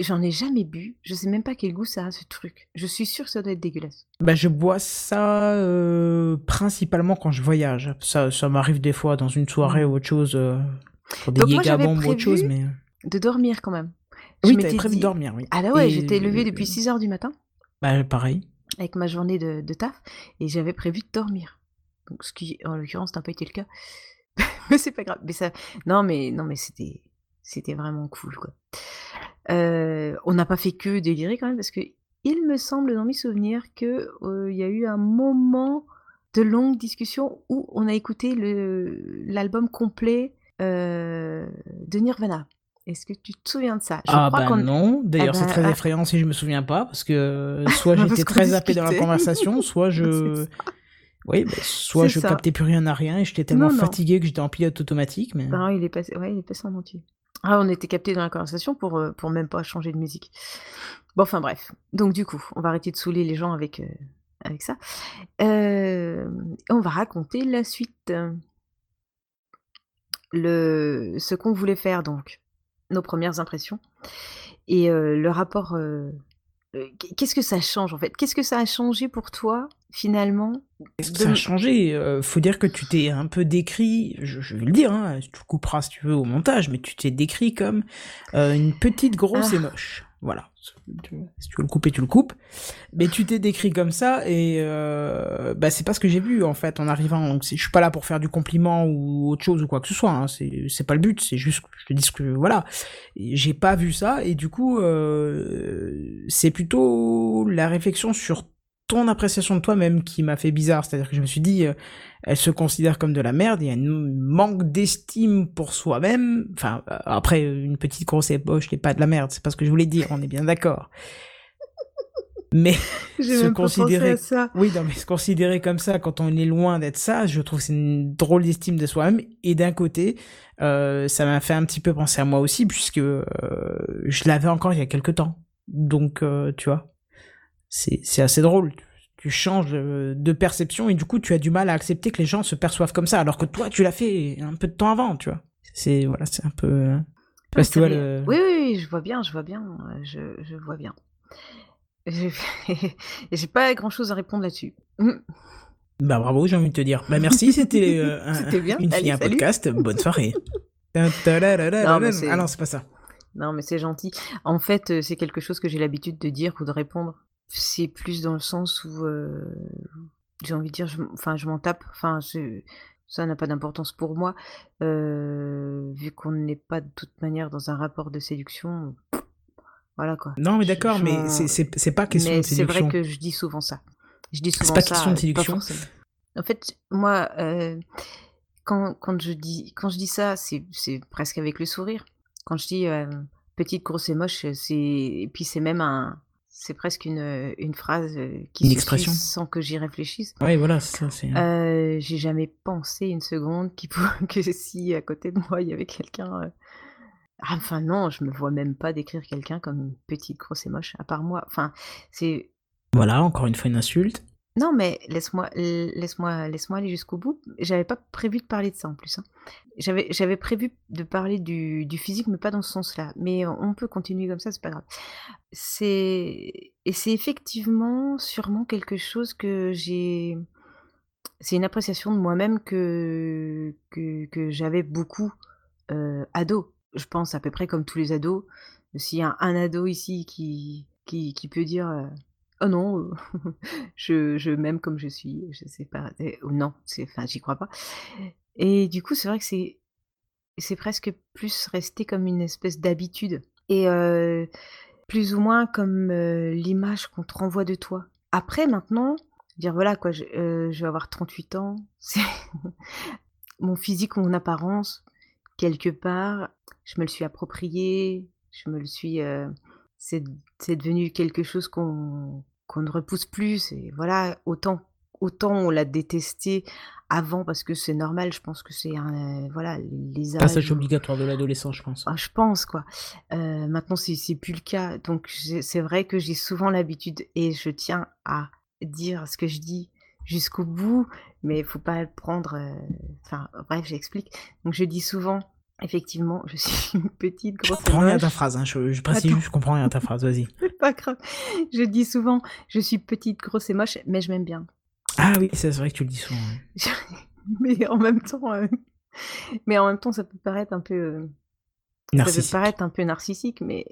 J'en ai jamais bu. Je sais même pas quel goût ça a ce truc. Je suis sûre que ça doit être dégueulasse. Bah, je bois ça principalement quand je voyage. Ça, ça m'arrive des fois dans une soirée ou autre chose, pour des Donc moi, j'avais ou autre chose, prévu mais. De dormir quand même. Oui, t'avais prévu de dormir, oui. Ah là ouais, Et- j'étais levée depuis 6 heures du matin Bah, pareil. avec ma journée de, de taf et j'avais prévu de dormir. Donc, ce qui, en l'occurrence, n'a pas été le cas. <laughs> mais c'est pas grave. Mais ça, non, mais non, mais c'était, c'était vraiment cool, quoi. Euh, on n'a pas fait que délirer quand même parce que il me semble dans mes souvenirs que euh, y a eu un moment de longue discussion où on a écouté le l'album complet euh, de Nirvana. Est-ce que tu te souviens de ça? Je ah, crois bah non. D'ailleurs, Ah c'est bah, très ah. effrayant si je me souviens pas, parce que euh, soit <laughs> j'étais très zappé dans la conversation, <laughs> soit je. Oui, bah, soit je ça. captais plus rien à rien et j'étais tellement Non, non. fatigué que j'étais en pilote automatique, mais. Non, il est passé, ouais, il est passé en entier. Ah, on était capté dans la conversation pour, euh, pour même pas changer de musique. Bon, enfin bref. Donc du coup, on va arrêter de saouler les gens avec, euh, avec ça. Euh, on va raconter la suite. le, ce qu'on voulait faire, donc, nos premières impressions, et euh, le rapport. euh, euh, Qu'est-ce que ça change en fait? Qu'est-ce que ça a changé pour toi finalement Qu'est-ce que de- ça a changé? Euh, Faut dire que tu t'es un peu décrit, je, je vais le dire, hein, tu le couperas si tu veux au montage, mais tu t'es décrit comme une petite grosse Ah. et moche. Voilà. Si tu veux le couper, tu le coupes. Mais tu t'es décrit comme ça et euh, bah c'est pas ce que j'ai vu en fait en arrivant. Donc je suis pas là pour faire du compliment ou autre chose ou quoi que ce soit. Hein. C'est pas le but. C'est juste que je te dis que voilà. J'ai pas vu ça et du coup euh, c'est plutôt la réflexion sur ton appréciation de toi-même qui m'a fait bizarre. C'est-à-dire que je me suis dit, euh, elle se considère comme de la merde, il y a un manque d'estime pour soi-même. Enfin, euh, après, une petite grosse ébauche n'est pas de la merde, c'est pas ce que je voulais dire, on est bien d'accord. Mais <laughs> se considérer- ça. oui, non, mais se considérer comme ça quand on est loin d'être ça, je trouve que c'est une drôle d'estime de soi-même. Et d'un côté, euh, ça m'a fait un petit peu penser à moi aussi, puisque euh, je l'avais encore il y a quelques temps. Donc, euh, tu vois, c'est assez drôle. Tu changes euh, de perception et du coup, tu as du mal à accepter que les gens se perçoivent comme ça, alors que toi, tu l'as fait un peu de temps avant, tu vois. C'est voilà, c'est un peu. euh, tu vois le. Oui, oui, oui, je vois bien, je vois bien, euh, je, je vois bien. <laughs> J'ai pas grand chose à répondre là-dessus. Mm. Bah bravo, j'ai envie de te dire. Bah merci, c'était euh, <laughs> un- une fille, un podcast. Bonne soirée. <laughs> non, mais c'est- ah non, c'est pas ça. Non, mais c'est gentil. En fait, c'est quelque chose que j'ai l'habitude de dire ou de répondre. C'est plus dans le sens où j'ai envie de dire, je, enfin, je m'en tape. Enfin, ça n'a pas d'importance pour moi, vu qu'on n'est pas de toute manière dans un rapport de séduction. Voilà quoi. Non, mais d'accord, je mais c'est- c'est c'est pas question Mais de c'est séduction. vrai que je dis souvent ça. Je dis souvent pas ça. question de euh, séduction. En fait, moi, euh, quand, quand je dis quand je dis ça, c'est c'est presque avec le sourire. Quand je dis euh, petite, grosse et moche, c'est et puis c'est même un c'est presque une, une phrase euh, qui Une se expression. sans que j'y réfléchisse. Ouais, voilà, c'est ça. c'est- Euh, j'ai jamais pensé une seconde faut- <laughs> que si à côté de moi il y avait quelqu'un. euh, ah, Enfin non, je me vois même pas décrire quelqu'un comme une petite, grosse et moche. À part moi, enfin c'est Voilà, encore une fois une insulte. Non, mais laisse-moi, laisse-moi, laisse-moi aller jusqu'au bout. J'avais pas prévu de parler de ça en plus. hein. J'avais, prévu de parler du, du physique, mais pas dans ce sens-là. Mais on peut continuer comme ça, c'est pas grave. C'est et c'est effectivement sûrement quelque chose que j'ai. C'est une appréciation de moi-même que que, que j'avais beaucoup euh, ado. Je pense à peu près comme tous les ados. S'il y a un ado ici qui qui, qui peut dire euh, oh non, <laughs> je, je m'aime comme je suis, je sais pas, ou non, enfin, j'y crois pas. Et du coup, c'est vrai que c'est, c'est presque plus resté comme une espèce d'habitude et plus ou moins comme l'image qu'on te renvoie de toi. Après, maintenant, dire voilà quoi, je, je vais avoir 38 ans, <laughs> c'est mon physique, mon apparence, quelque part, je me le suis approprié, je me le suis, c'est devenu quelque chose qu'on qu'on ne repousse plus. Et voilà, autant, autant on l'a détesté avant parce que c'est normal. Je pense que c'est un, euh, voilà, les âges. Passage obligatoire de l'adolescent, je pense. ah, je pense quoi. Euh, maintenant c'est c'est plus le cas. Donc c'est vrai que j'ai souvent l'habitude et je tiens à dire ce que je dis jusqu'au bout, mais il faut pas le prendre. euh, Enfin bref, j'explique. Donc je dis souvent. Effectivement, je suis <laughs> une petite Je grosse et comprends rien à ta moche. phrase, hein. je, je précise Attends. je comprends rien à ta phrase, vas-y. <laughs> Pas grave. Je dis souvent, je suis petite, grosse et moche, mais je m'aime bien. Ah oui, c'est vrai que tu le dis souvent. ouais. <laughs> mais en même temps, euh, mais en même temps, ça peut paraître un peu, euh, ça peut Narcissique. paraître un peu narcissique, mais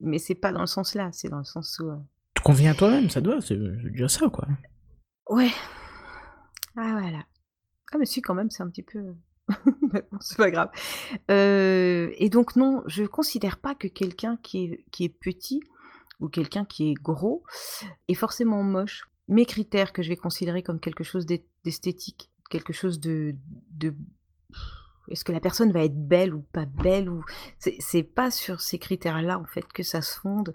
mais c'est pas dans le sens là. C'est dans le sens où, euh, Tu conviens à toi-même, ça doit, c'est déjà ça, quoi. ouais, ah voilà. Ah mais si quand même, c'est un petit peu. <laughs> C'est pas grave. Euh, et donc non, je considère pas que quelqu'un qui est petit ou quelqu'un qui est gros est forcément moche. Mes critères que je vais considérer comme quelque chose d'es- d'esthétique, quelque chose de, est-ce que la personne va être belle ou pas belle ou c'est pas sur ces critères-là en fait que ça se fonde.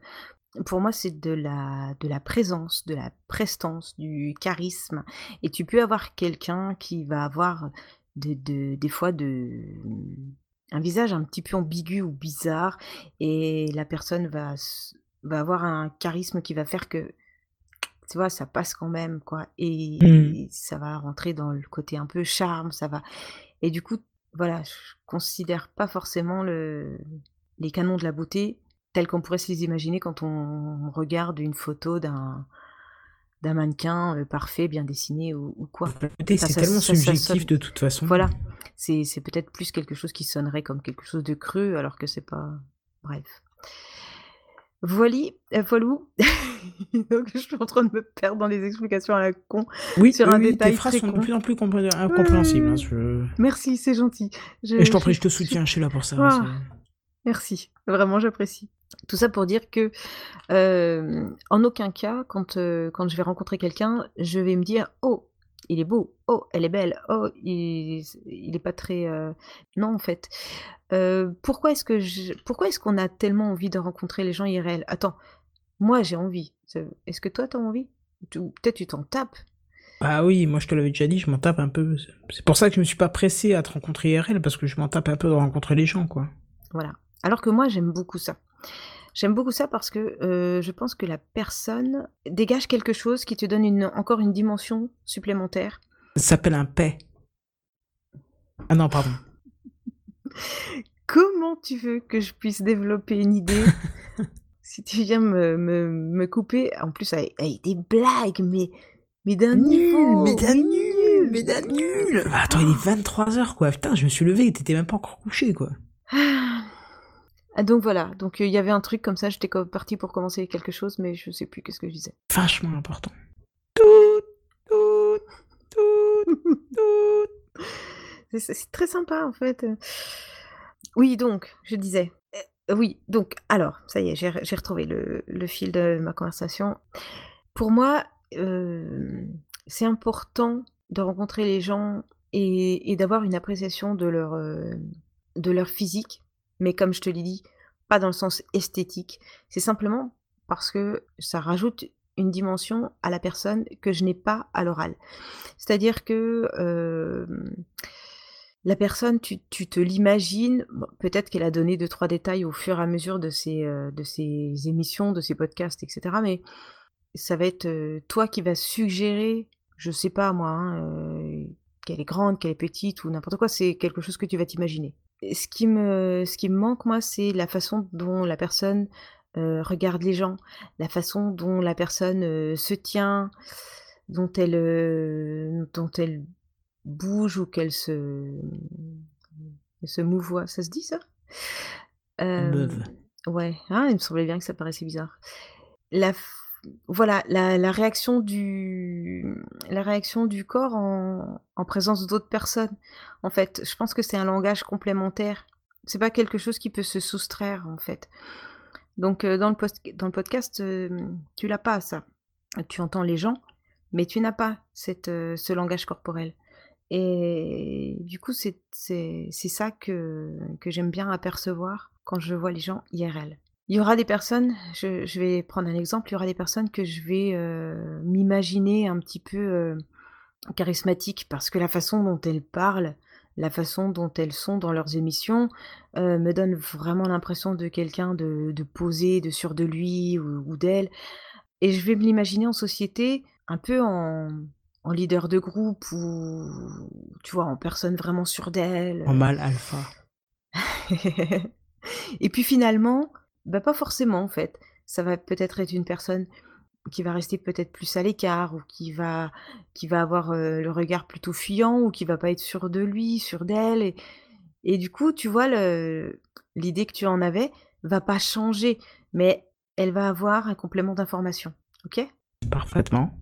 Pour moi, c'est de la de la présence, de la prestance, du charisme. Et tu peux avoir quelqu'un qui va avoir de, de- des fois de un visage un petit peu ambigu ou bizarre et la personne va va avoir un charisme qui va faire que tu vois ça passe quand même quoi et, Mhm. et ça va rentrer dans le côté un peu charme ça va et du coup voilà, je considère pas forcément le, les canons de la beauté tels qu'on pourrait se les imaginer quand on regarde une photo d'un d'un mannequin euh, parfait, bien dessiné ou, ou quoi. C'est tellement ça- ça subjectif sonne- de toute façon. Voilà, c'est c'est peut-être plus quelque chose qui sonnerait comme quelque chose de creux, alors que c'est pas. Bref. Voili, euh, voilou. <laughs> Donc je suis en train de me perdre dans les explications à la con. Oui, Sur oui, un oui, détail tes phrases très sont de con. plus en plus compré- incompréhensibles. hein, je- Merci, c'est gentil. Et je t'en prie, je te soutiens, je suis là pour ça. Ah. Merci, vraiment j'apprécie. Tout ça pour dire que euh, en aucun cas, quand, euh, quand je vais rencontrer quelqu'un, je vais me dire Oh, il est beau, oh, elle est belle, oh, il, il est pas très. euh, Non, en fait. Pourquoi est-ce que je- pourquoi est-ce qu'on a tellement envie de rencontrer les gens IRL Attends, moi j'ai envie. Est-ce que toi t'as envie? Tu- Peut-être tu t'en tapes? Ah oui, moi je te l'avais déjà dit, je m'en tape un peu. C'est pour ça que je me suis pas pressé à te rencontrer IRL, parce que je m'en tape un peu de rencontrer les gens, quoi. Voilà. Alors que moi, j'aime beaucoup ça. J'aime beaucoup ça parce que euh, je pense que la personne dégage quelque chose qui te donne une, encore une dimension supplémentaire. Ça s'appelle un paix. Ah non, pardon. <laughs> Comment tu veux que je puisse développer une idée <laughs> si tu viens me, me, me couper, en plus avec, avec des blagues, mais, mais d'un niveau mais nul, mais d'un nul Ah, Attends, il est 23h, quoi. Putain, je me suis levé et t'étais même pas encore couché, quoi. Ah, donc voilà, donc euh, il y avait un truc comme ça, j'étais partie pour commencer quelque chose, mais je sais plus qu'est-ce que je disais. Vachement important. C'est- <laughs> C'est c'est très sympa en fait. Oui, donc, je disais. euh, oui, donc, alors, ça y est, j'ai j'ai retrouvé le, le fil de ma conversation. Pour moi, euh, c'est important de rencontrer les gens et, et d'avoir une appréciation de leur, euh, de leur physique, mais comme je te l'ai dit, pas dans le sens esthétique. C'est simplement parce que ça rajoute une dimension à la personne que je n'ai pas à l'oral. C'est-à-dire que la personne, tu, te l'imagines, peut-être qu'elle a donné deux, trois détails au fur et à mesure de ses, euh, de ses émissions, de ses podcasts, etc. Mais ça va être toi qui vas suggérer, je sais pas moi, hein, qu'elle est grande, qu'elle est petite ou n'importe quoi, c'est quelque chose que tu vas t'imaginer. Et Ce qui me, ce qui me manque, moi, c'est la façon dont la personne euh, regarde les gens, la façon dont la personne euh, se tient, dont elle, euh, dont elle bouge ou qu'elle se, se mouvoie. Ça se dit ça? Meuve. Ouais, hein, il me semblait bien que ça paraissait bizarre. La, voilà, la, réaction du, la réaction du corps en, en présence d'autres personnes. En fait, je pense que c'est un langage complémentaire. C'est pas quelque chose qui peut se soustraire, en fait. Donc, euh, dans, le podcast, euh, tu l'as pas, ça. Tu entends les gens, mais tu n'as pas cette, euh, ce langage corporel. Et du coup, c'est ça que, que j'aime bien apercevoir quand je vois les gens IRL. Il y aura des personnes, je, je vais prendre un exemple, il y aura des personnes que je vais euh, m'imaginer un petit peu euh, charismatiques parce que la façon dont elles parlent, la façon dont elles sont dans leurs émissions euh, me donne vraiment l'impression de quelqu'un de, de posé, de sûr de lui ou, ou d'elle. Et je vais me l'imaginer en société, un peu en, en leader de groupe ou, tu vois, en personne vraiment sûre d'elle. En mal alpha. <laughs> Et puis finalement, bah pas forcément en fait. Ça va peut-être être une personne qui va rester peut-être plus à l'écart ou qui va qui va avoir euh, le regard plutôt fuyant ou qui va pas être sûr de lui, sûr d'elle et, et du coup, tu vois l'idée que tu en avais va pas changer, mais elle va avoir un complément d'information. OK? Parfaitement.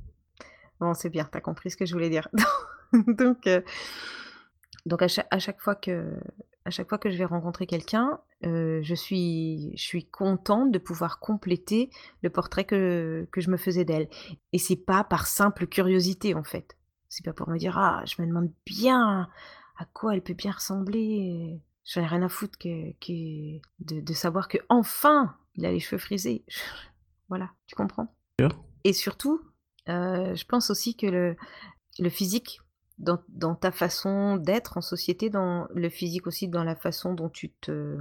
Bon, c'est bien, t'as compris ce que je voulais dire. <laughs> donc, euh, donc à chaque, à chaque fois que, à chaque fois que je vais rencontrer quelqu'un, euh, je suis, je suis contente de pouvoir compléter le portrait que, que je me faisais d'elle. Et c'est pas par simple curiosité en fait. C'est pas pour me dire ah, je me demande bien à quoi elle peut bien ressembler. J'en ai rien à foutre que, que de, de savoir que enfin il a les cheveux frisés. <laughs> voilà, tu comprends? Et surtout, euh, je pense aussi que le, le physique, dans, dans ta façon d'être en société, dans le physique aussi, dans la façon dont tu te.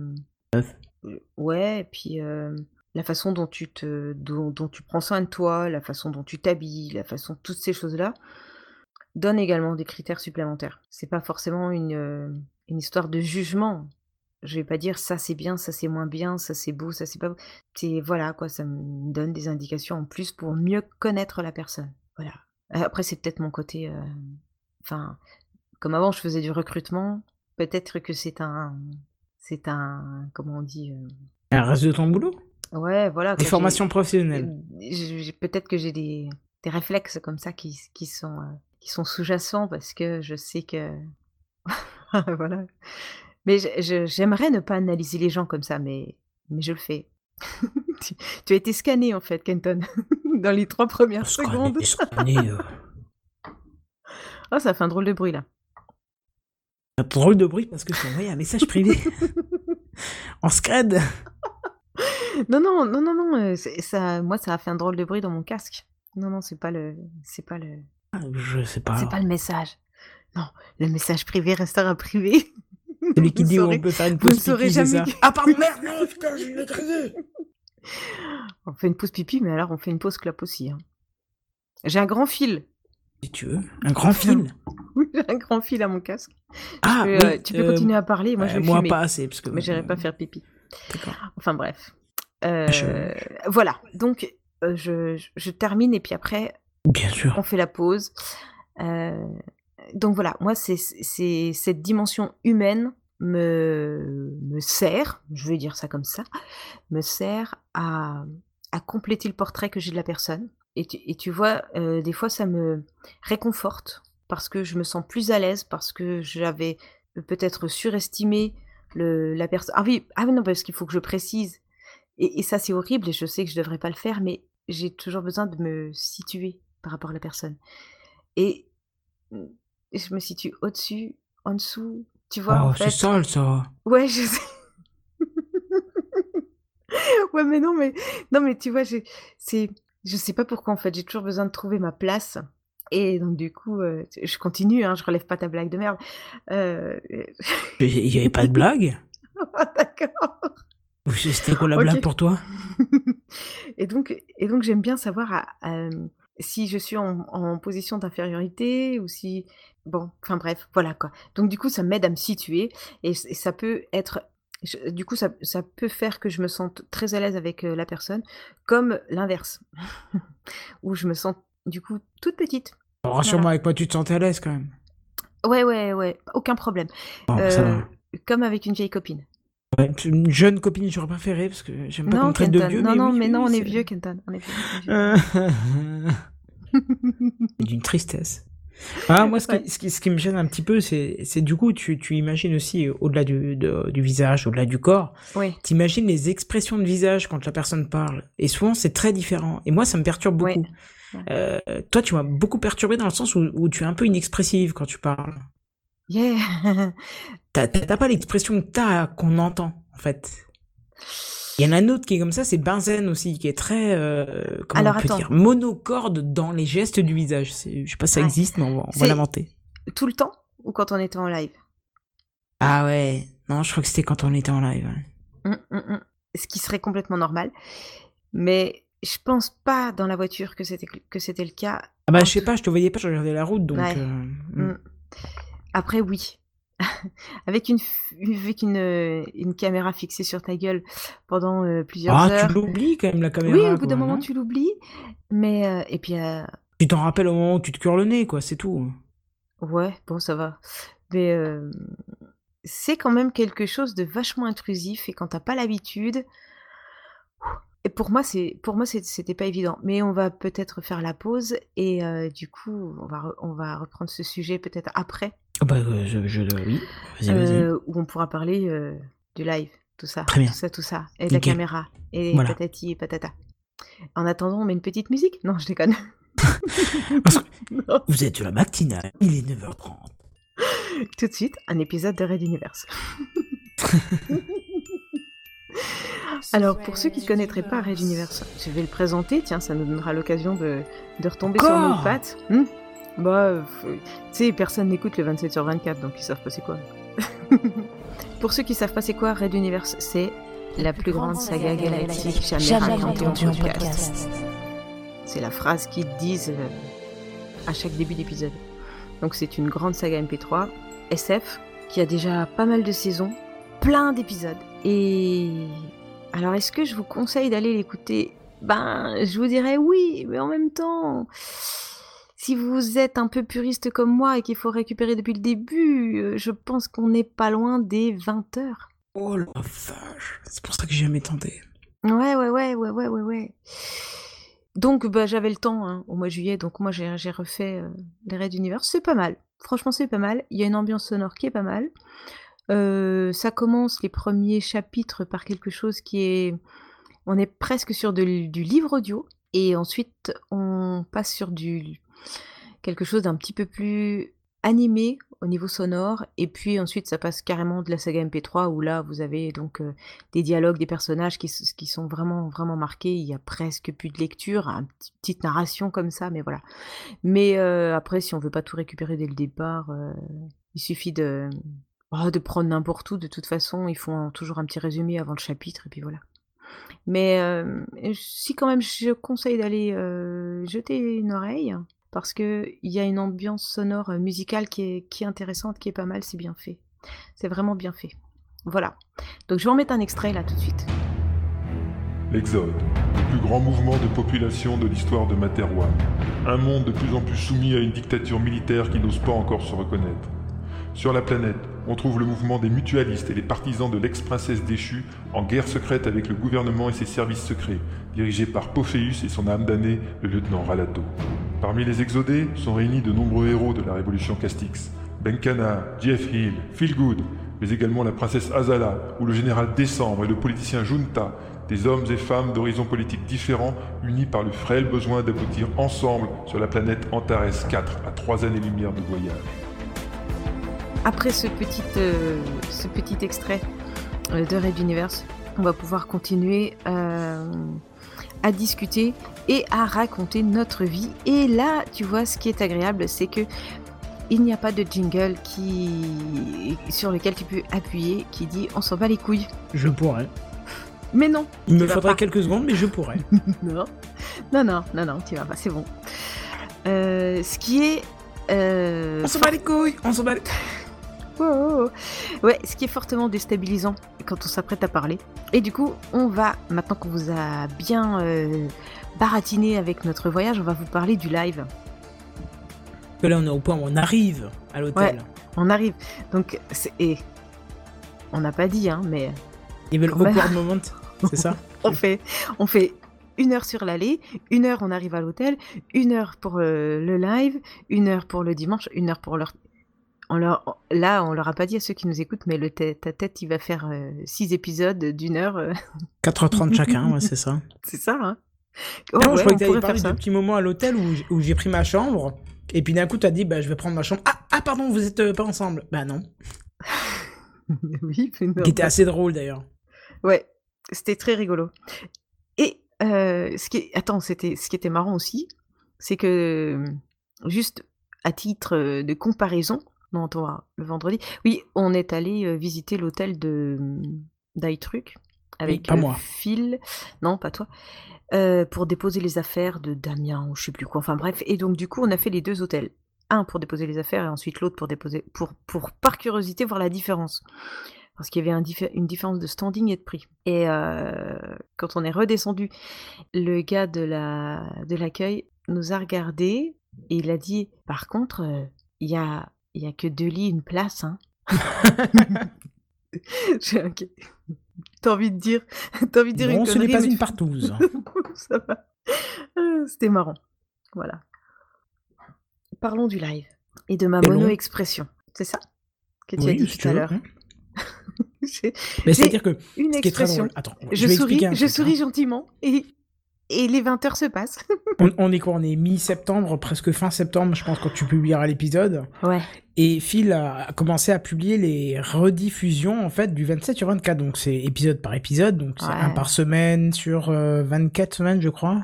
Ouais, et puis euh, la façon dont tu, te, dont, dont tu prends soin de toi, la façon dont tu t'habilles, la façon. Toutes ces choses-là donnent également des critères supplémentaires. C'est pas forcément une, euh, une histoire de jugement. Je vais pas dire ça c'est bien, ça c'est moins bien, ça c'est beau, ça c'est pas beau. C'est voilà quoi, ça me donne des indications en plus pour mieux connaître la personne. Voilà. Après c'est peut-être mon côté, euh, enfin, comme avant je faisais du recrutement, peut-être que c'est un, c'est un, comment on dit, euh, Un reste de ton boulot? Ouais voilà. Des formations professionnelles. peut-être que j'ai des, des réflexes comme ça qui, qui sont, euh, qui sont sous-jacents parce que je sais que. <laughs> voilà. Mais j'aimerais ne pas analyser les gens comme ça, mais, mais je le fais. <laughs> tu, tu as été scanné en fait, Kenton, <laughs> dans les trois premières secondes. Scanner, euh, Oh, ça fait un drôle de bruit là. un drôle de bruit parce que c'est envoyé un message privé. <laughs> en scred. Non, non, non, non, non. euh, ça, moi, ça a fait un drôle de bruit dans mon casque. Non, non, c'est pas le, c'est pas le, Ah, Je sais pas. c'est pas le message. Non, le message privé restera privé. Celui qui dit où on peut faire une pause saurez pipi, c'est ça Ah pardon, merde, non, putain, je vais crier. On fait une pause pipi, mais alors on fait une pause clope aussi. hein. J'ai un grand fil. Si tu veux. Un grand fil. <laughs> Oui, un grand fil à mon casque. Ah, peux, oui, euh, tu peux euh, continuer à parler, moi ouais, je vais moi pas assez. Parce que, Mais j'irai pas faire pipi. D'accord. Enfin bref. Euh, Je- Voilà, donc euh, je, je- termine et puis après Bien sûr. on fait la pause. Euh, donc voilà, moi c'est c'est- cette dimension humaine me, me sert, je vais dire ça comme ça, me sert à, à compléter le portrait que j'ai de la personne. Et tu, et tu vois, euh, des fois ça me réconforte parce que je me sens plus à l'aise, parce que j'avais peut-être surestimé le, la personne. Ah oui, ah non, parce qu'il faut que je précise. Et, et ça c'est horrible et je sais que je devrais pas le faire, mais j'ai toujours besoin de me situer par rapport à la personne. Et je me situe au-dessus, en dessous, tu vois, oh, en c'est sale ça. Ouais, je sais. <laughs> ouais, mais non, mais non, mais tu vois, c'est, je sais pas pourquoi en fait, j'ai toujours besoin de trouver ma place. Et donc du coup, euh, je continue, hein, je relève pas ta blague de merde. Euh... Il y avait pas de blague? <laughs> D'accord. C'était quoi la blague pour toi? <laughs> Et donc, et donc j'aime bien savoir à- à, si je suis en, en position d'infériorité ou si, bon, enfin bref, voilà quoi. Donc du coup, ça m'aide à me situer et ça peut être, je- du coup, ça, ça peut faire que je me sente très à l'aise avec euh, la personne, comme l'inverse, <laughs> où je me sens du coup toute petite. Bon, Rassure-moi, Voilà. avec moi, tu te sentais à l'aise quand même. Ouais, ouais, ouais, aucun problème. Bon, Euh, comme avec une vieille copine. Ouais, une jeune copine, j'aurais préféré parce que j'aime pas qu'on traite de vieux. non, mais non, oui, mais non, on est vieux, Kenton. On est vieux. Euh, <laughs> d'une tristesse. Ah, moi, ce qui, ce, qui, ce qui me gêne un petit peu, c'est c'est du coup, tu, tu imagines aussi, euh, au-delà du, de- du visage, au-delà du corps, Ouais, t'imagines les expressions de visage quand la personne parle. Et souvent, c'est très différent. Et moi, ça me perturbe beaucoup. Ouais. Euh, toi, tu m'as beaucoup perturbé dans le sens où, où tu es un peu inexpressive quand tu parles. yeah. <laughs> T'as- t'as pas l'expression que t'as qu'on entend, en fait. Il y en a un autre qui est comme ça, c'est Benzen aussi, qui est très, euh, comment Alors, on peut attends. dire, monocorde dans les gestes du visage. Je sais pas si ça Ouais. existe, mais on va, on va C'est- l'inventer. Tout le temps ou quand on était en live? Ah ouais, non, je crois que c'était quand on était en live. ouais. Hum, hum, hum. Ce qui serait complètement normal. Mais je pense pas dans la voiture que c'était que c'était le cas. Ah bah je sais pas, je te voyais pas, je regardais la route, donc... Ouais. euh, Hum. Après, oui. <laughs> avec une, avec une, euh, une caméra fixée sur ta gueule pendant euh, plusieurs Ah, heures. tu l'oublies quand même la caméra. Oui, au bout d'un moment, non tu l'oublies. Mais, euh, et puis, euh, Tu t'en rappelles au moment où tu te cures le nez, quoi, c'est tout. ouais, bon, ça va. Mais c'est quand même quelque chose de vachement intrusif. Et quand t'as pas l'habitude. Et pour moi, c'est pour moi c'était pas évident. Mais on va peut-être faire la pause et du coup, on va on va reprendre ce sujet peut-être après, Ah Bah, euh, je, je, oui, vas-y, vas-y. euh, où on pourra parler euh, du live, tout ça, Très bien. tout ça, tout ça, et de Nickel. la caméra et Voilà. patati et patata. En attendant, on met une petite musique Non, je déconne. <laughs> Parce que <laughs> Non. vous êtes sur la matinale, il est 9h30. Tout de suite, un épisode de Red Universe. <laughs> Alors, pour ceux qui ne connaîtraient pas Red Universe, je vais le présenter, tiens, ça nous donnera l'occasion de, de retomber sur Encore? nos pattes. Hmm? Bah, tu sais, personne n'écoute le 27 sur 24, donc ils savent pas c'est quoi. <laughs> pour ceux qui savent pas c'est quoi, Red Universe, c'est la plus grande saga galactique jamais, racontée en podcast. C'est la phrase qu'ils disent euh, à chaque début d'épisode. Donc c'est une grande saga MP3, SF, qui a déjà pas mal de saisons, plein d'épisodes. Et alors, est-ce que je vous conseille d'aller l'écouter? Ben, je vous dirais oui, mais en même temps, si vous êtes un peu puriste comme moi et qu'il faut récupérer depuis le début, euh, je pense qu'on n'est pas loin des 20 heures. Oh la vache, c'est pour ça que j'ai jamais tenté. Ouais, ouais, ouais, ouais, ouais, ouais, ouais. Donc, bah, j'avais le temps hein, au mois de juillet, donc moi j'ai j'ai refait euh, les raids d'univers. C'est pas mal. Franchement, c'est pas mal. Il y a une ambiance sonore qui est pas mal. Euh, ça commence les premiers chapitres par quelque chose qui est. On est presque sur de- du livre audio, et ensuite on passe sur du quelque chose d'un petit peu plus animé au niveau sonore, et puis ensuite ça passe carrément de la saga MP3 où là vous avez donc euh, des dialogues, des personnages qui, sont vraiment vraiment marqués. Il y a presque plus de lecture, une petite narration comme ça, mais voilà. Mais euh, après, si on veut pas tout récupérer dès le départ, euh, il suffit de oh, de prendre n'importe où. De toute façon, ils font toujours un petit résumé avant le chapitre, et puis voilà. Mais si quand même, je conseille d'aller jeter une oreille parce que il y a une ambiance sonore euh, musicale qui est, qui est intéressante, qui est pas mal, c'est bien fait. C'est vraiment bien fait. Voilà. Donc je vais en mettre un extrait là tout de suite. L'Exode, le plus grand mouvement de population de l'histoire de Materwan. Un monde de plus en plus soumis à une dictature militaire qui n'ose pas encore se reconnaître. Sur la planète, on trouve le mouvement des mutualistes et les partisans de l'ex-princesse déchue en guerre secrète avec le gouvernement et ses services secrets, dirigés par Pophéus et son âme damnée, le lieutenant Ralato. Parmi les exodés sont réunis de nombreux héros de la révolution Castix. Benkana, Jeff Hill, Feelgood, mais également la princesse Azala ou le général Décembre et le politicien Junta, des hommes et femmes d'horizons politiques différents unis par le frêle besoin d'aboutir ensemble sur la planète Antares 4 à trois années-lumière de voyage. Après ce petit, euh, ce petit extrait euh, de Red Universe, on va pouvoir continuer euh, à discuter et à raconter notre vie. Et là, tu vois, ce qui est agréable, c'est que il n'y a pas de jingle qui sur lequel tu peux appuyer qui dit on s'en bat les couilles. Je pourrais. Mais non. Il me faudrait quelques secondes, mais je pourrais. <laughs> Non, non, non, non, non, tu vas pas, c'est bon. Euh, ce qui est. euh, on s'en bat les couilles, on s'en bat les... Oh, oh, oh. Ouais, ce qui est fortement déstabilisant quand on s'apprête à parler. Et du coup, on va, maintenant qu'on vous a bien euh, baratiné avec notre voyage, on va vous parler du live. Que là, on est au point où on arrive à l'hôtel. Ouais. On arrive. Donc, c'est- et on n'a pas dit, hein, mais Il y avait le Quand même. awkward moment, c'est ça <laughs> on fait, on fait une heure sur l'aller, une heure on arrive à l'hôtel, une heure pour euh, le live, une heure pour le dimanche, une heure pour leur. On leur... Là, on leur a pas dit à ceux qui nous écoutent, mais le tête à tête, il va faire euh, six épisodes d'une heure. euh, <laughs> 4h30 chacun, ouais, c'est ça. <laughs> c'est ça, hein Oh, ouais, je croyais on que t'avais parlé ça. petit moment à l'hôtel où, j'ai pris ma chambre. Et puis d'un coup, t'as dit, bah, je vais prendre ma chambre. Ah, ah pardon, vous êtes euh, pas ensemble. Bah non. <laughs> oui, mais non. Qui était assez drôle d'ailleurs. Ouais, c'était très rigolo. Et euh, ce qui attends, c'était ce qui était marrant aussi, c'est que juste à titre de comparaison, non, toi, le vendredi, oui, on est allé euh, visiter l'hôtel de d'Aitruc avec pas euh, moi. Phil, non, pas toi, euh, pour déposer les affaires de Damien ou je sais plus quoi. Enfin bref, et donc du coup, on a fait les deux hôtels. Un pour déposer les affaires et ensuite l'autre pour déposer, pour, pour par curiosité voir la différence parce qu'il y avait un diffé- une différence de standing et de prix. Et euh, quand on est redescendu, le gars de la de l'accueil nous a regardé et il a dit par contre euh, il y a il y a que deux lits une place hein. <laughs> <laughs> J'ai. T'as envie de dire <laughs> t'as envie de dire Non, une ce n'est pas mais une partouze. Ça va. Ah, C'était marrant. Voilà. Parlons du live et de ma mono-expression. C'est ça que tu as dit si tout à l'heure. hein. Mais c'est-à-dire que une ce qui est très expression. drôle. Attends, Je, souris, je souris hein. gentiment et, et les 20 heures se passent. <laughs> On, on est quoi On est mi-septembre, presque fin septembre, je pense, quand tu publieras l'épisode. Ouais. Et Phil a commencé à publier les rediffusions en fait du 27 sur 24. Donc c'est épisode par épisode, donc c'est Ouais. un par semaine sur euh, 24 semaines, je crois.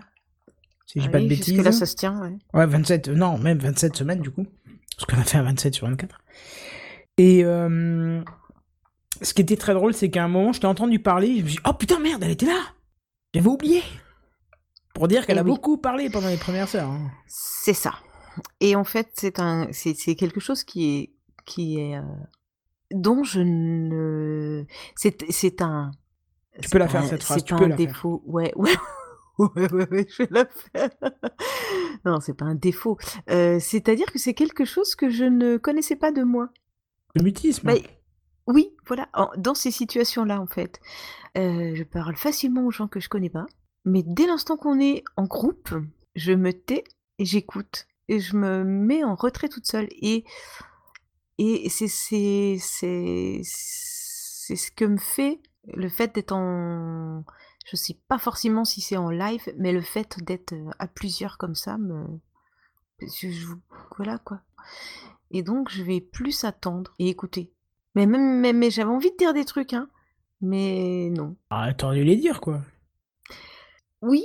Si j'ai pas de Oui, bêtises. Jusque-là, ça se tient, ouais. Ouais, 27, euh, non, même 27 semaines du coup. Parce qu'on a fait un 27 sur 24. Et euh, ce qui était très drôle, c'est qu'à un moment, je t'ai entendu parler, je me suis dit, oh putain, merde, elle était là J'avais oublié Pour dire qu'elle a oui. beaucoup parlé pendant les premières heures. hein. C'est ça. Et en fait, c'est un, c'est, quelque chose qui est, qui est, euh, dont je ne. C'est c'est un. Tu peux la faire, cette phrase, C'est tu peux un faire. défaut. Ouais, <laughs> ouais. Ouais, ouais, ouais, je vais la faire. <laughs> Non, c'est pas un défaut. Euh, C'est-à-dire que c'est quelque chose que je ne connaissais pas de moi. Le mutisme. Bah, oui, voilà, en- dans ces situations-là, en fait. Euh, je parle facilement aux gens que je connais pas, mais dès l'instant qu'on est en groupe, je me tais et j'écoute. Et je me mets en retrait toute seule. Et, et c'est ce que me fait le fait d'être en... Je sais pas forcément si c'est en live, mais le fait d'être euh, à plusieurs comme ça me... voilà quoi. Et donc, je vais plus attendre et écouter. Mais même, mais, mais j'avais envie de dire des trucs, hein. Mais non. Ah, t'aurais dû les dire, quoi. Oui.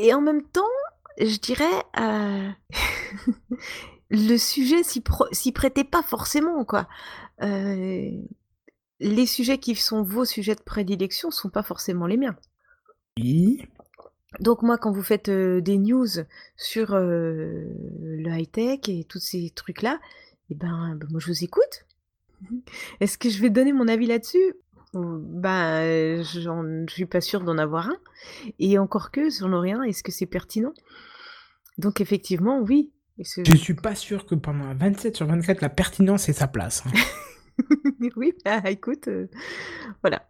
Et en même temps, je dirais, euh, <laughs> le sujet s'y pro- prêtait pas forcément, quoi. Euh, les sujets qui sont vos sujets de prédilection sont pas forcément les miens. Oui. Donc moi, quand vous faites euh, des news sur le high-tech et tous ces trucs-là, eh ben, ben, moi je vous écoute. Est-ce que je vais donner mon avis là-dessus? Ben, j'en- je suis pas sûre d'en avoir un. Et encore que, j'en aurai un, est-ce que c'est pertinent? Donc effectivement, oui. Je suis pas sûr que pendant un 27 sur 24, la pertinence ait sa place. hein. <laughs> oui, bah écoute, euh, voilà.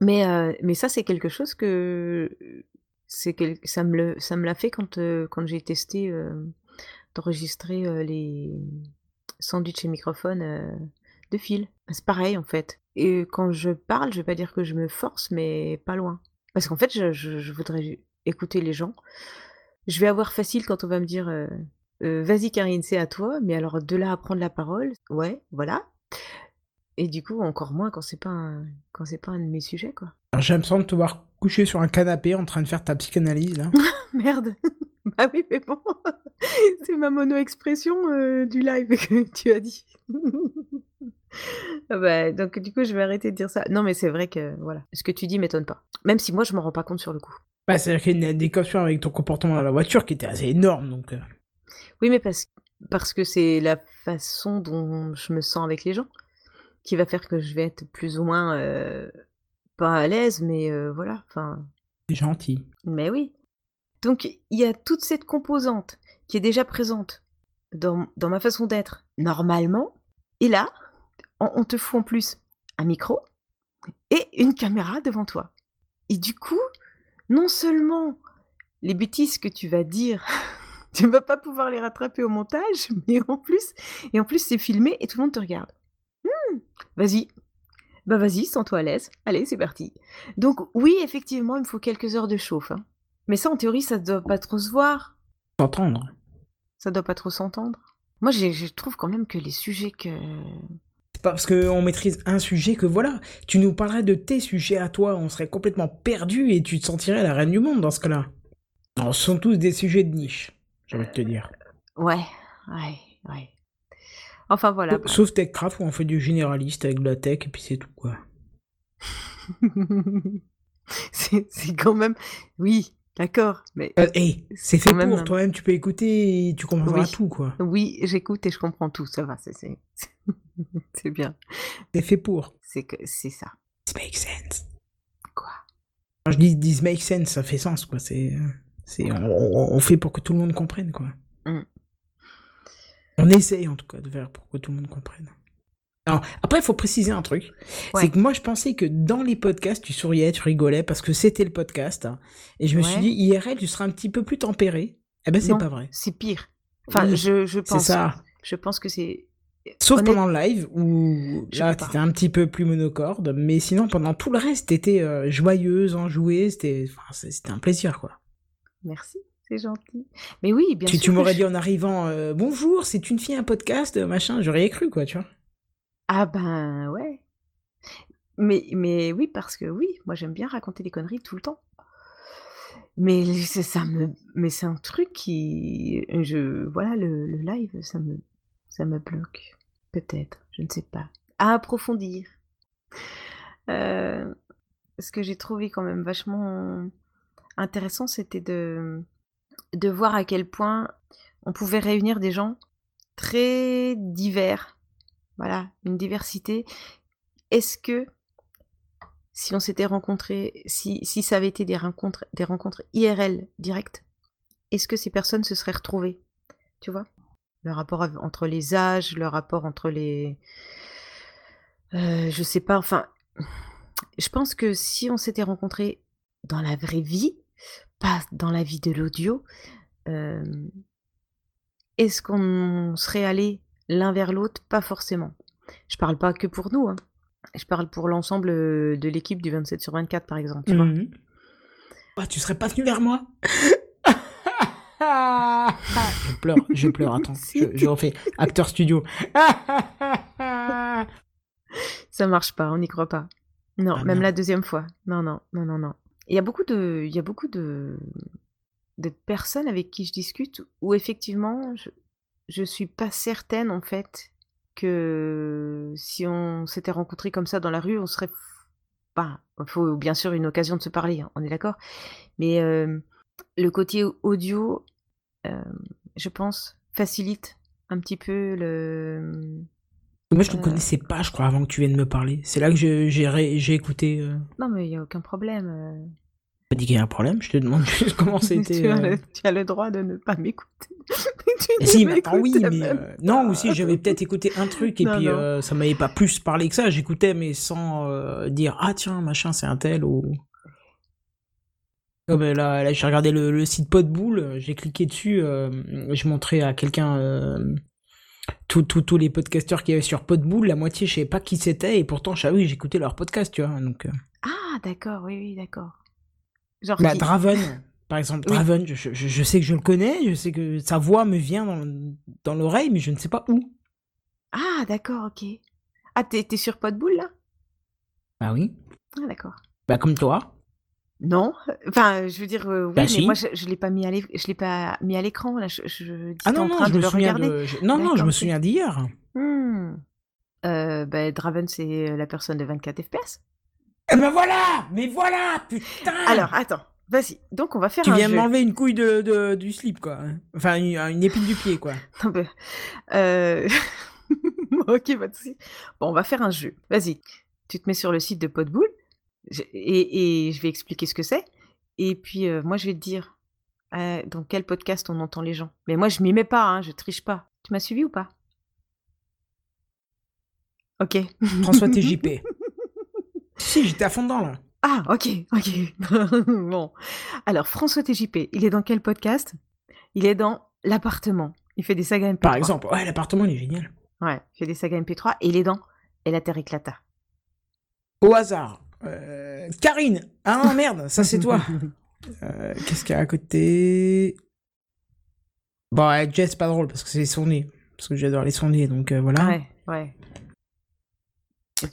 Mais, euh, mais ça, c'est quelque chose que ça me le, ça me l'a fait quand, euh, quand j'ai testé d'enregistrer les sandwichs et microphones de fil. C'est pareil en fait. Et quand je parle, je vais pas dire que je me force, mais pas loin. Parce qu'en fait, je, je- je voudrais écouter les gens. Je vais avoir facile quand on va me dire euh, euh, vas-y Karine, c'est à toi, mais alors de là à prendre la parole, ouais, voilà. Et du coup, encore moins quand c'est pas un, quand c'est pas un de mes sujets, quoi. J'ai l'impression de te voir couché sur un canapé en train de faire ta psychanalyse, là. <laughs> Merde. <laughs> bah oui, mais bon, <laughs> c'est ma mono-expression euh, du live que tu as dit. Ah bah, donc du coup, je vais arrêter de dire ça. Non, mais c'est vrai que voilà, ce que tu dis m'étonne pas. Même si moi, je m'en rends pas compte sur le coup. Bah, c'est-à-dire qu'il y a une adéquation avec ton comportement dans la voiture qui était assez énorme, donc... euh, Oui, mais parce, parce que c'est la façon dont je me sens avec les gens qui va faire que je vais être plus ou moins euh, pas à l'aise, mais euh, voilà. Enfin, C'est gentil. Mais oui. Donc il y a toute cette composante qui est déjà présente dans, dans ma façon d'être normalement. Et là, on, te fout en plus un micro et une caméra devant toi. Et du coup, non seulement les bêtises que tu vas dire, <laughs> tu ne vas pas pouvoir les rattraper au montage, <laughs> mais en plus, et en plus c'est filmé et tout le monde te regarde. Hmm, vas-y. Bah vas-y, sens-toi à l'aise. Allez, c'est parti. Donc oui, effectivement, il me faut quelques heures de chauffe. hein. Mais ça, en théorie, ça doit pas trop se voir. S'entendre. Ça doit pas trop s'entendre. Moi, je trouve quand même que les sujets que... C'est pas parce qu'on maîtrise un sujet que voilà, tu nous parlerais de tes sujets à toi, on serait complètement perdu et tu te sentirais la reine du monde dans ce cas-là. Non, ce sont tous des sujets de niche, j'ai envie de te dire. Ouais, ouais, ouais. Enfin, voilà. Sauf- Sauf TechCraft où on fait du généraliste avec de la tech et puis c'est tout quoi. <laughs> c'est quand même... Oui, d'accord, mais... Euh, hey, c'est fait même pour, un- toi-même tu peux écouter et tu comprendras Oui. tout quoi. Oui, j'écoute et je comprends tout, ça va, <laughs> c'est bien. C'est fait pour. C'est que c'est ça. This makes sense. Quoi? Quand je dis this makes sense, ça fait sens quoi. C'est, c'est, on, on- on fait pour que tout le monde comprenne quoi. Mm. On essaye en tout cas de faire pour que tout le monde comprenne. Alors, après, il faut préciser un truc. Ouais. C'est que moi, je pensais que dans les podcasts, tu souriais, tu rigolais parce que c'était le podcast. hein. Et je me suis dit, IRL, tu seras un petit peu plus tempéré. Eh ben, c'est pas vrai. C'est pire. Enfin, Oui, je, je C'est pense. ça. Je pense que c'est... Sauf Honnête- pendant le live où Je là t'étais un petit peu plus monocorde, mais sinon pendant tout le reste t'étais euh, joyeuse, enjouée, c'était, enfin, c'est- c'était un plaisir quoi. Merci, c'est gentil. Mais oui, bien tu sûr. tu m'aurais je- dit en arrivant euh, bonjour, c'est une fille un podcast euh, machin, j'aurais cru quoi, tu vois. Ah ben ouais. Mais, oui, parce que oui, moi j'aime bien raconter des conneries tout le temps. Mais c'est ça me, mais c'est un truc qui, je, voilà, le, live, ça me, bloque. Peut-être, je ne sais pas. À approfondir. Euh, ce que j'ai trouvé quand même vachement intéressant, c'était de voir à quel point on pouvait réunir des gens très divers Voilà, une diversité. Est-ce que si on s'était rencontrés, si, ça avait été des rencontres, des rencontres IRL directes, est-ce que ces personnes se seraient retrouvées Tu vois? Le rapport entre les âges, le rapport entre les. Euh, je sais pas, enfin. Je pense que si on s'était rencontrés dans la vraie vie, pas dans la vie de l'audio, euh, est-ce qu'on serait allés l'un vers l'autre Pas forcément. Je parle pas que pour nous, hein. je parle pour l'ensemble euh, de l'équipe du 27 sur 24 par exemple. Tu vois Mhm. Ah, tu serais pas venu vers moi <laughs> Je pleure, je pleure, attends. <laughs> Je, je refais. Acteur studio. <laughs> Ça marche pas, on n'y croit pas. Non, Ah, même merde. la deuxième fois. Non, non, non, non, non. Il y a beaucoup de, il y a beaucoup de, de personnes avec qui je discute où effectivement, je, je suis pas certaine en fait que si on s'était rencontrés comme ça dans la rue, on serait. Bah, il faut bien sûr une occasion de se parler, hein, on est d'accord. Mais euh, le côté audio, euh, je pense, facilite un petit peu le. Moi, je te Euh. connaissais pas, je crois, avant que tu viennes me parler. C'est là que j'ai écouté. Euh... Non, mais il y a aucun problème. Pas dit qu'il y a un problème, je te demande <laughs> juste comment c'était. tu, as euh. le, tu as le droit de ne pas m'écouter. <laughs> ne si, attends, oui, mais euh, non, aussi j'avais peut-être écouté un truc et Non, puis non. euh, ça m'avait pas plus parlé que ça. J'écoutais mais sans euh, dire ah tiens machin c'est un tel ou. Comme là, là j'ai regardé le, le site Podbull, j'ai cliqué dessus, je montrais à quelqu'un tous les podcasteurs qu'il y avait sur Podbull, la moitié je savais pas qui c'était et pourtant que j'écoutais leur podcast, tu vois. Donc. Ah, d'accord, oui, oui, d'accord. Genre bah, qui Draven, <laughs> par exemple, Oui. Draven, je, je- je sais que je le connais, je sais que sa voix me vient dans, dans l'oreille, mais je ne sais pas où. Ah, d'accord, ok. Ah, t'es t'es sur Podbull là? Bah oui. Ah, d'accord. Bah comme toi. Non, enfin, je veux dire, euh, oui, Bah, mais si. moi, je, je l'ai pas mis à je l'ai pas mis à l'écran là. Je, Ah non, en non, train je de me souviens de... Non, non, je me souviens d'hier. Hmm. Euh, bah, Draven, c'est la personne de 24 FPS. Eh ben voilà Mais voilà Putain Alors, attends, vas-y. Donc, on va faire Tu un viens jeu. m'enlever une couille de, de- du slip, quoi. Enfin, une, une épine du pied, quoi. <laughs> Non, euh, <laughs> ok, pas de souci. Bon, on va faire un jeu. Vas-y, tu te mets sur le site de Podbull et je vais expliquer ce que c'est. Et puis, euh, moi, je vais te dire euh, dans quel podcast on entend les gens. Mais moi, je m'y mets pas, hein, je triche pas. Tu m'as suivi ou pas? Ok. François TJP. <laughs> si, j'étais à fond dedans, là. Ah, ok, ok. <laughs> bon. Alors, François TJP, il est dans quel podcast? Il est dans L'appartement. Il fait des sagas MP3. Par exemple, ouais, l'appartement, il est génial. Ouais, il fait des sagas MP3 et il est dans Et la Terre éclata. Au hasard. Euh, Karine Ah non, merde, ça c'est toi. <laughs> Euh, Qu'est-ce qu'il y a à côté? Bon, ouais, Jess, c'est pas drôle, parce que c'est les sondiers. Parce que j'adore les sondiers, donc euh, voilà. Ouais, ouais.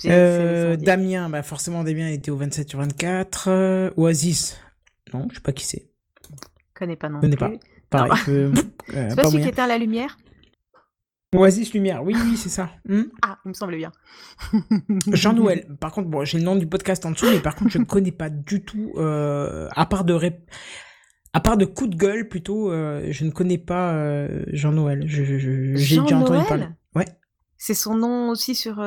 Euh, Damien, bah forcément Damien était au 27 sur 24. Euh, Oasis, non, je sais pas qui c'est. Je connais pas non connais plus. pas. Pareil, <laughs> euh, C'est pas pas celui qui éteint la lumière Oasis Lumière, oui, oui, c'est ça. Hmm. <laughs> Ah, il me semblait bien. <laughs> Jean-Noël, par contre, bon, j'ai le nom du podcast en dessous, mais par contre, je ne connais pas du tout, euh, à part de à part de coup de gueule plutôt, euh, je ne connais pas euh, Jean-Noël. Je- je- je- J'ai déjà entendu parler. Ouais, C'est son nom aussi sur.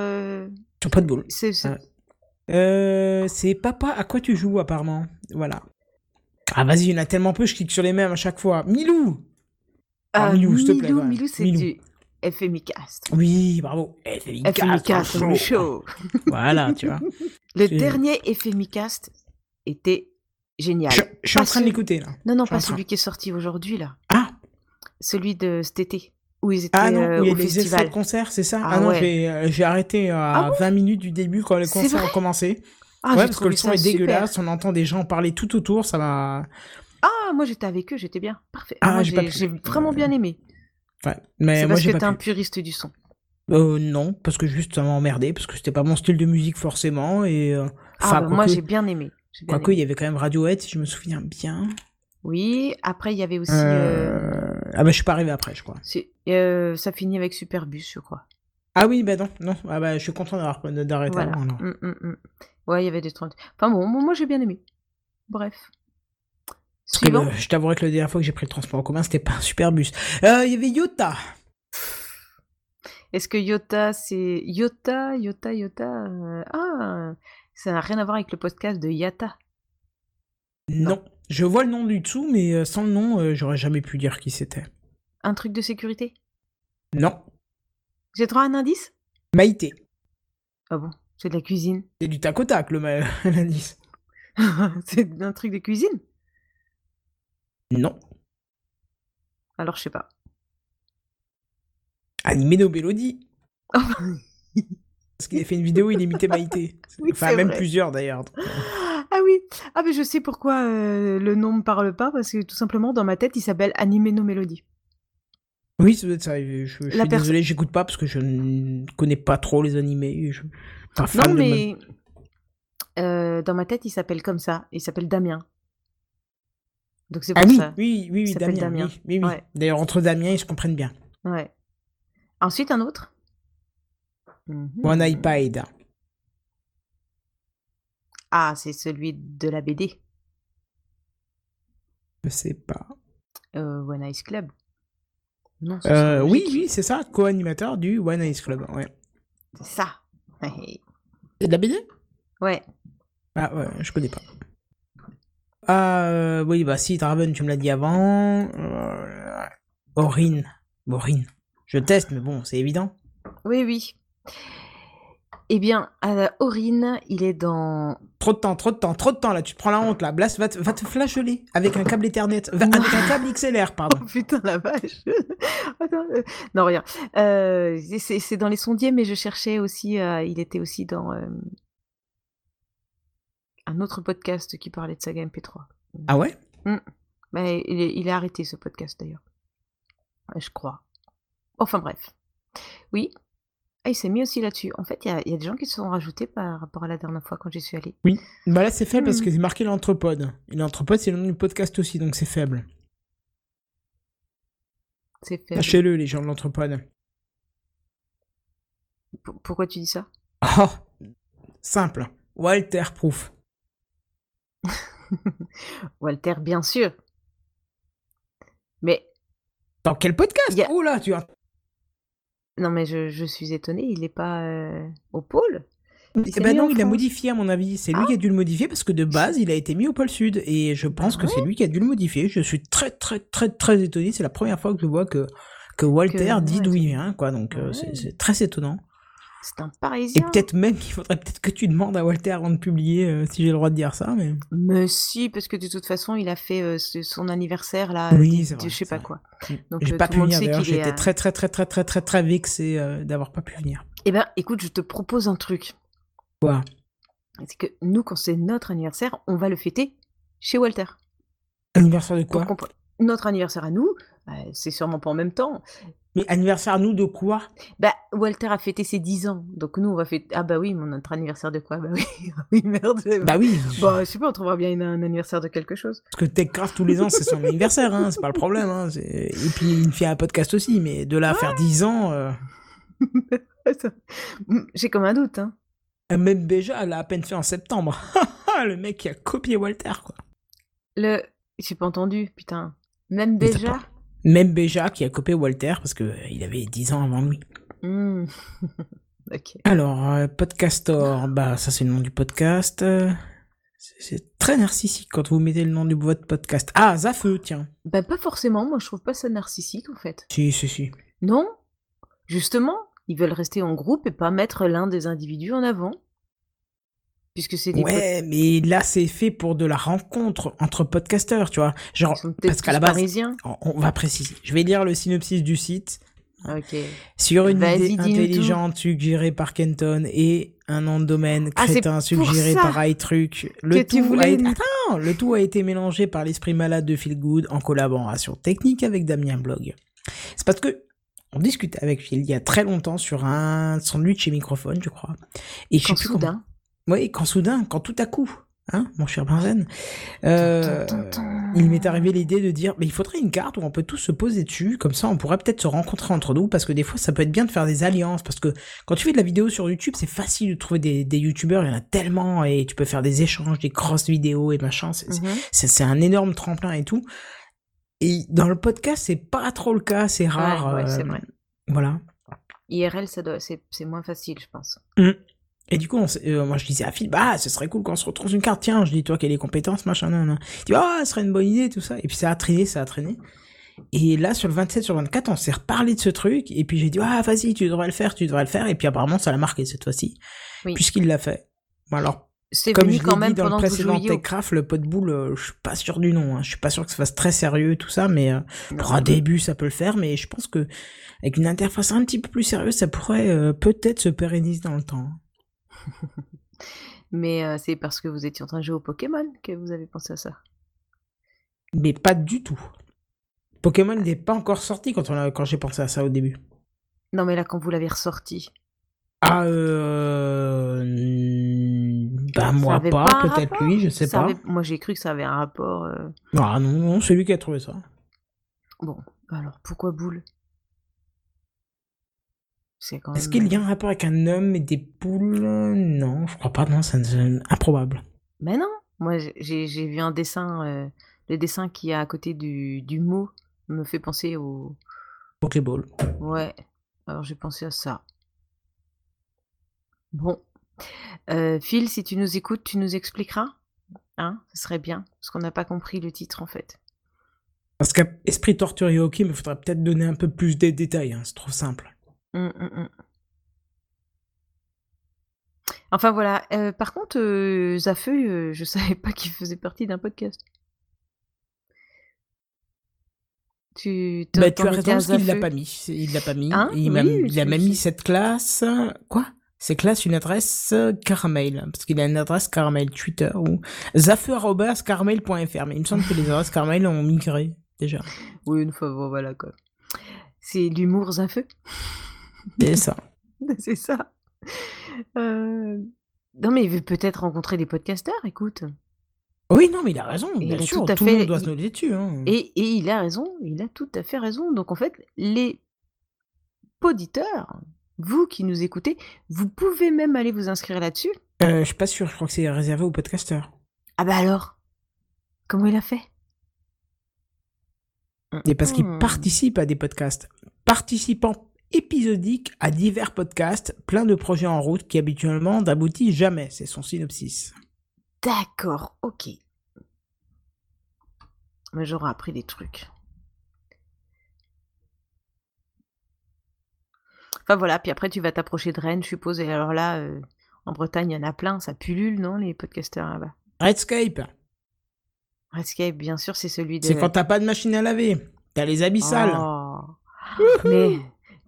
Sur pas de boule. c'est-. Euh, Papa, à quoi tu joues apparemment? Voilà. Ah vas-y, il y en a tellement peu, je clique sur les mêmes à chaque fois. Milou Ah, Euh, Milou, s'il te plaît, Milou, ouais. Milou, c'est du FMI Cast. Oui, bravo. FMI FMI Cast, chaud. le show. <laughs> Voilà, tu vois. Le dernier FMI Cast était génial. Je, je suis en train de l'écouter là. Non, non, pas celui qui est sorti aujourd'hui, là. Ah Celui de cet été, où ils étaient Ah non, euh, où il y a au festival. de concert, c'est ça? Ah Ah, non, ouais. j'ai euh, j'ai arrêté à Ah 20 minutes du début quand concerts vrai ont commencé. Ah, ouais, parce que le son est super. dégueulasse, on entend des gens parler tout autour, ça m'a... Ah, moi j'étais avec eux, j'étais bien. Parfait. Ah, j'ai vraiment bien aimé. Ouais, mais moi parce que t'es un pu. puriste du son. Euh, non, parce que juste ça m'a emmerdé, parce que c'était pas mon style de musique forcément, et... euh, Ah, bah, moi j'ai bien aimé. Quoique, il y avait quand même Radiohead, si je me souviens bien. Oui, après il y avait aussi. euh, Euh, Ah bah je suis pas arrivé après, je crois. euh, ça finit avec Superbus, je crois. Ah oui, bah non, non. Ah bah je suis content d'avoir d'arrêter Voilà. avant. Mm, mm, mm. Ouais, il y avait des trucs. Enfin bon, moi j'ai bien aimé. Bref. Que Suivant. le- je t'avouerai que la dernière fois que j'ai pris le transport en commun, c'était pas un super bus. Euh, Il y avait Yota. Est-ce que Yota, c'est Yota, Yota, Yota euh, Ah, ça n'a rien à voir avec le podcast de Yata. Non. Je vois le nom du dessous, mais euh, sans le nom, euh, j'aurais jamais pu dire qui c'était. Un truc de sécurité? Non. J'ai droit à un indice? Maïté. Ah bon? C'est de la cuisine. C'est du tac au tac, <laughs> l'indice. <laughs> c'est un truc de cuisine? Non. Alors je sais pas. Animé nos mélodies. Oh. Parce qu'il a fait une vidéo, il imitait Maïté. <laughs> Oui, enfin, même vrai. plusieurs d'ailleurs. Ah oui, ah mais je sais pourquoi euh, le nom me parle pas parce que tout simplement dans ma tête il s'appelle Animer nos mélodies. Oui, ça doit être ça. Je, suis désolé, j'écoute pas parce que je ne connais pas trop les animés. Je... Pas fan Non mais euh, dans ma tête il s'appelle comme ça, il s'appelle Damien. Donc c'est pour Ah oui, ça. oui, oui, oui, Damien. Damien. Oui, oui, oui. Ouais. D'ailleurs, entre Damien, ils se comprennent bien. Ouais. Ensuite un autre? One iPad. Ah c'est celui de la BD, Je sais pas. euh, One Ice Club. Non, Euh, oui, oui, c'est ça, co-animateur du One Ice Club. Ouais. C'est ça. <laughs> C'est de la BD ouais. Ah ouais, je connais pas. Ah euh, oui, bah si, Draven, tu me l'as dit avant. Aurine. Aurine. Je teste, mais bon, c'est évident. Oui oui. Eh bien, euh, Aurine, il est dans Trop de temps, trop de temps, trop de temps là, tu te prends la honte là. Blast va te, va te flageoler avec un câble Ethernet. Va- avec un câble XLR, pardon. <laughs> Oh putain la vache <laughs> Attends, euh, Non rien. Euh, c'est dans les sondiers, mais je cherchais aussi. euh, il était aussi dans un autre podcast qui parlait de saga MP3. Ah ouais? Bah, il, est, il est arrêté ce podcast d'ailleurs. Je crois. Enfin bref. Oui? Ah, il s'est mis aussi là-dessus. En fait, il y a, il y a des gens qui se sont rajoutés par rapport à la dernière fois quand j'y suis allée. Oui. Bah là, c'est faible parce Hmm. que c'est marqué l'anthropode. Et l'anthropode, c'est le nom du podcast aussi, donc c'est faible. C'est fait. Sachez-le, les gens de l'anthropode. P- Pourquoi tu dis ça? Oh Simple. Walter Proof. <laughs> Walter, bien sûr. Mais Dans quel podcast? A- Oh là, tu as. Non, mais je, je suis étonnée, il n'est pas euh, au pôle. Eh ben non, il a modifié à mon avis. C'est lui Ah. qui a dû le modifier parce que de base, il a été mis au pôle sud. Et je pense Ah que c'est lui qui a dû le modifier. Je suis très, très, très, très étonné. C'est la première fois que je vois que, que Walter Que- dit d'où il vient, quoi. Donc euh, c'est- Ouais. c'est très étonnant. C'est un Et Parisien. peut-être même qu'il faudrait peut-être que tu demandes à Walter avant de publier euh, si j'ai le droit de dire ça. Mais Mais si, parce que de toute façon, il a fait euh, son anniversaire là, Oui, c'est vrai, je sais pas vrai. quoi. Donc, j'ai euh, pas pu venir d'ailleurs. J'étais très, très, très, très, très, très, très vexé euh, d'avoir pas pu venir. Eh ben, écoute, je te propose un truc. Quoi? C'est que nous, quand c'est notre anniversaire, on va le fêter chez Walter. Anniversaire de quoi? Notre anniversaire à nous, bah, c'est sûrement pas en même temps. Mais anniversaire à nous de quoi? Bah, Walter a fêté ses 10 ans. Donc nous, on va fêter. Ah bah oui, mon notre anniversaire de quoi? Bah oui, <laughs> oui merde. Bah oui. Bah, je sais pas, on trouvera bien une- un anniversaire de quelque chose. Parce que TechCraft tous les ans, c'est son anniversaire, hein, c'est pas le problème. Hein, et puis il fait un podcast aussi, mais de là à faire 10 ans, euh, <laughs> Attends. Mm, J'ai comme un doute, hein. même Béja, elle a à peine fait en septembre. <laughs> le mec qui a copié Walter, quoi. Le. J'ai pas entendu, putain. Même déjà Même Béja qui a copié Walter parce que euh, avait 10 ans avant lui. Hmm. <laughs> Alors, euh, Podcastor, bah ça c'est le nom du podcast. c'est- C'est très narcissique quand vous mettez le nom de votre podcast. Ah, Zafeu, tiens. Bah, pas forcément, moi je trouve pas ça narcissique en fait. Si, si, si. Non Justement, ils veulent rester en groupe et pas mettre l'un des individus en avant. Puisque c'est des Ouais, mais là c'est fait pour de la rencontre entre podcasteurs, tu vois. Genre, parce qu'à la base, on va préciser. Je vais lire le synopsis du site. Ok. Sur une idée intelligente suggérée par Kenton et un nom de domaine Ah, crétin pour suggéré par iTruc, le tout, a été... nous- Attends, le tout a été mélangé par l'esprit malade de Phil Good en collaboration technique avec Damien Blog. C'est parce que on discutait avec Phil il y a très longtemps sur un sandwich et microphone, je crois. Et je sais plus soudain. Oui, quand soudain, quand tout à coup, hein, mon cher Benzen, euh, il m'est arrivé l'idée de dire, mais il faudrait une carte où on peut tous se poser dessus, comme ça on pourrait peut-être se rencontrer entre nous, parce que des fois ça peut être bien de faire des alliances, parce que quand tu fais de la vidéo sur YouTube, c'est facile de trouver des, des youtubeurs, il y en a tellement, et tu peux faire des échanges, des grosses vidéos et machin, c'est Mhm. c'est- un énorme tremplin et tout. Et dans le podcast, c'est pas trop le cas, c'est rare. ouais, c'est euh, vrai. Voilà. IRL, ça doit, c'est, c'est moins facile, je pense. Et du coup, on euh, moi je disais à Phil, bah ce serait cool qu'on se retrouve une carte, tiens, je dis toi as les compétences, machin, nan, nan. Il dit, ah, ce serait une bonne idée, tout ça. Et puis ça a traîné, ça a traîné. Et là, sur le 27, sur le 24, on s'est reparlé de ce truc, et puis j'ai dit, ah, vas-y, tu devrais le faire, tu devrais le faire, et puis apparemment, ça l'a marqué cette fois-ci. Oui. Puisqu'il l'a fait. Bon, alors, C'est comme venu je quand même dit dans le pendant vous précédent Techcraft, le pot de boule, euh, je suis pas sûr du nom, hein. je suis pas sûr que ça fasse très sérieux, tout ça, mais euh, Non. pour un début, ça peut le faire, mais je pense que avec une interface un petit peu plus sérieuse, ça pourrait euh, peut-être se pérenniser dans le temps. Mais euh, c'est parce que vous étiez en train de jouer au Pokémon que vous avez pensé à ça. Mais pas du tout. Pokémon n'est pas encore sorti quand, on a- quand j'ai pensé à ça au début. Non, mais là, quand vous l'avez ressorti. Ah, euh... Bah, moi pas, peut-être lui, je sais Ça pas. avait- Moi, j'ai cru que ça avait un rapport. euh, Ah non, non, c'est lui qui a trouvé ça. Bon, alors pourquoi boule? C'est quand même. Est-ce qu'il y a un rapport avec un homme et des poules? Non, je crois pas, non, c'est improbable. Mais non, moi j'ai- j'ai j'ai vu un dessin, euh, le dessin qui est à côté du, du mot me fait penser au. Pokéball. Ouais, alors j'ai pensé à ça. Bon. Euh, Phil, si tu nous écoutes, tu nous expliqueras Hein Ce serait bien, parce qu'on n'a pas compris le titre en fait. Parce qu'Esprit torturé, ok, mais il faudrait peut-être donner un peu plus de détails, hein, c'est trop simple. Hum, hum, hum. Enfin voilà, par contre, Zafeu, euh, je <laughs> savais pas qu'il faisait partie d'un podcast. Tu, t'en- Bah, tu t'en as étais raison, à parce qu'il l'a Zafeu pas mis. Il l'a pas mis. Hein? Et il, m'a- Oui, il a je- même mis cette classe. Quoi? C'est classe une adresse caramel. Parce qu'il a une adresse caramel Twitter ou zafeu.caramel.fr. Mais il me semble que les adresses caramel ont migré déjà. Oui, une fois, bon, voilà quoi. C'est l'humour Zafeu, C'est ça. <laughs> c'est ça. Euh, Non mais il veut peut-être rencontrer des podcasteurs, écoute. Oui, non, mais il a raison. Et Bien il a sûr, tout à tout le monde doit se noter dessus. Hein. Et, et il a raison, il a tout à fait raison. Donc en fait, les auditeurs, vous qui nous écoutez, vous pouvez même aller vous inscrire là-dessus. Euh, je suis pas sûr, je crois que c'est réservé aux podcasteurs. Ah bah alors Comment il a fait? Et parce qu'il Hmm. participe à des podcasts. Participant épisodique à divers podcasts, plein de projets en route qui habituellement n'aboutissent jamais. C'est son synopsis. D'accord, ok. Mais j'aurais appris des trucs. Enfin voilà, puis après tu vas t'approcher de Rennes, je suppose. Et alors là, euh, en Bretagne, il y en a plein, ça pullule, non, les podcasteurs là-bas? Redscape, Redscape, bien sûr, c'est celui de... c'est quand t'as pas de machine à laver. T'as les habits sales. Oh. mais,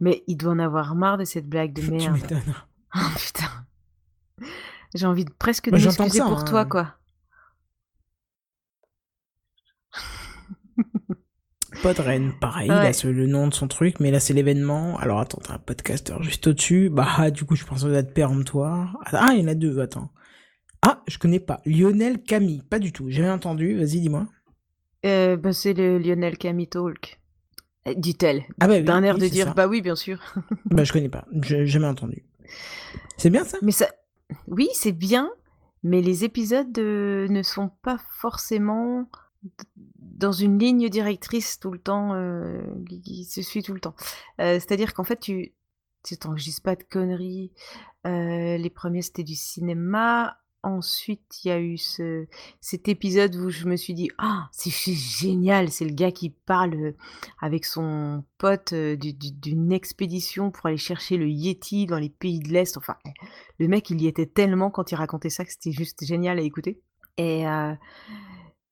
mais il doit en avoir marre de cette blague de <laughs> Tu merde. m'étonnes. <laughs> Oh putain. J'ai envie de presque de m'excuser pour hein. toi, quoi. <laughs> Podren, pareil, Ouais. ce- le nom de son truc, mais là c'est l'événement. Alors attends, t'as un podcasteur juste au-dessus. Bah du coup je pense aux dates péremptoires. Ah, il y en a deux, attends. Ah, je connais pas. Lionel Camille, pas du tout. J'ai jamais entendu, vas-y dis-moi. Euh, bah, c'est le Lionel Camille Talk. Euh, Dit-elle. Ah bah oui, D'un air oui, de dire, ça. bah oui, bien sûr. <laughs> Bah je connais pas, j'ai jamais entendu. C'est bien ça? Mais ça, oui, c'est bien, mais les épisodes euh, ne sont pas forcément dans une ligne directrice tout le temps, euh, qui, se suit tout le temps. Euh, C'est-à-dire qu'en fait, tu, tu t'enregistres pas de conneries. Les premiers, c'était du cinéma. Ensuite, il y a eu ce, cet épisode où je me suis dit, ah, c'est génial, c'est le gars qui parle avec son pote du- du- d'une expédition pour aller chercher le Yeti dans les pays de l'Est. Enfin, le mec, il y était tellement quand il racontait ça que c'était juste génial à écouter. Et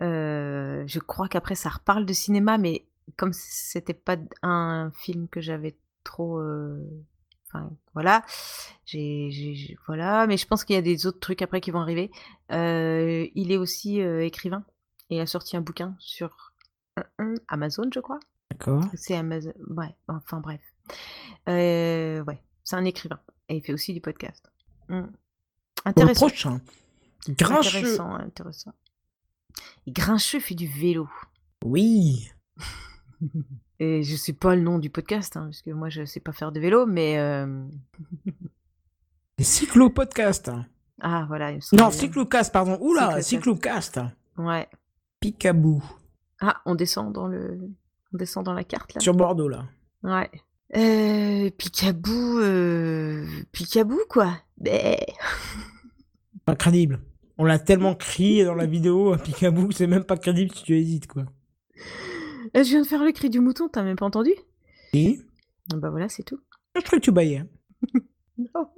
je crois qu'après, ça reparle de cinéma, mais comme c'était pas un film que j'avais trop. Enfin, voilà. J'ai, voilà. Mais je pense qu'il y a des autres trucs après qui vont arriver. Euh, il est aussi euh, écrivain. Et il a sorti un bouquin sur Amazon, je crois. D'accord. C'est Amazon. Ouais, enfin bref. Euh, ouais, c'est un écrivain. Et il fait aussi du podcast. Pour le Intéressant. prochain. Grincheux. Intéressant, intéressant. Et Grincheux fait du vélo. Oui. <laughs> Et je sais pas le nom du podcast, hein, parce que moi je sais pas faire de vélo, mais. euh, Les cyclo-podcasts. Ah voilà, il me Non, cyclocast, pardon. Oula, Cyclocast. Ouais. Picabou. Ah, on descend dans le. On descend dans la carte là. Sur Bordeaux, là. Ouais. Euh, Picabou, euh, Picabou quoi. Bé. Pas crédible. On l'a tellement crié dans la vidéo à que c'est même pas crédible si tu hésites, quoi. Euh, Je viens de faire le cri du mouton, t'as même pas entendu? Et Bah voilà, c'est tout. Je crois que tu baillais. Non.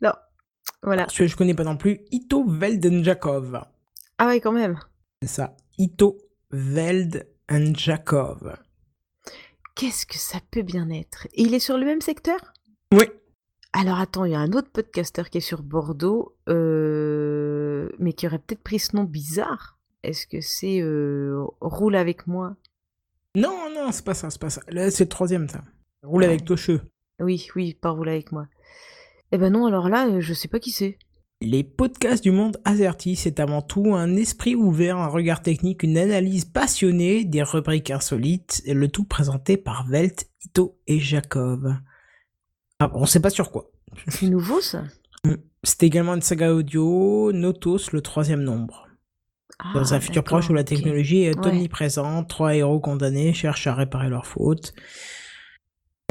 Non. Voilà. Celui que je connais pas non plus, Ito Veldenjakov. Ah ouais, quand même. C'est ça. Ito Veldenjakov. Qu'est-ce que ça peut bien être? Et il est sur le même secteur? Oui. Alors attends, il y a un autre podcasteur qui est sur Bordeaux, euh, mais qui aurait peut-être pris ce nom bizarre. Est-ce que c'est euh, Roule avec moi? Non, non, c'est pas ça, c'est pas ça. Là, c'est le troisième, ça. Roule avec Tocheux. Oui, oui, pas Roule avec moi. Eh ben non, alors là, je sais pas qui c'est. Les podcasts du monde averti, c'est avant tout un esprit ouvert, un regard technique, une analyse passionnée, des rubriques insolites, et le tout présenté par Velt, Ito et Jacob. Ah, on sait pas sur quoi. C'est nouveau ça? C'est également une saga audio, Notos, le troisième nombre. Dans Ah, un futur proche où la technologie est Ouais. omniprésente, trois héros condamnés cherchent à réparer leurs fautes.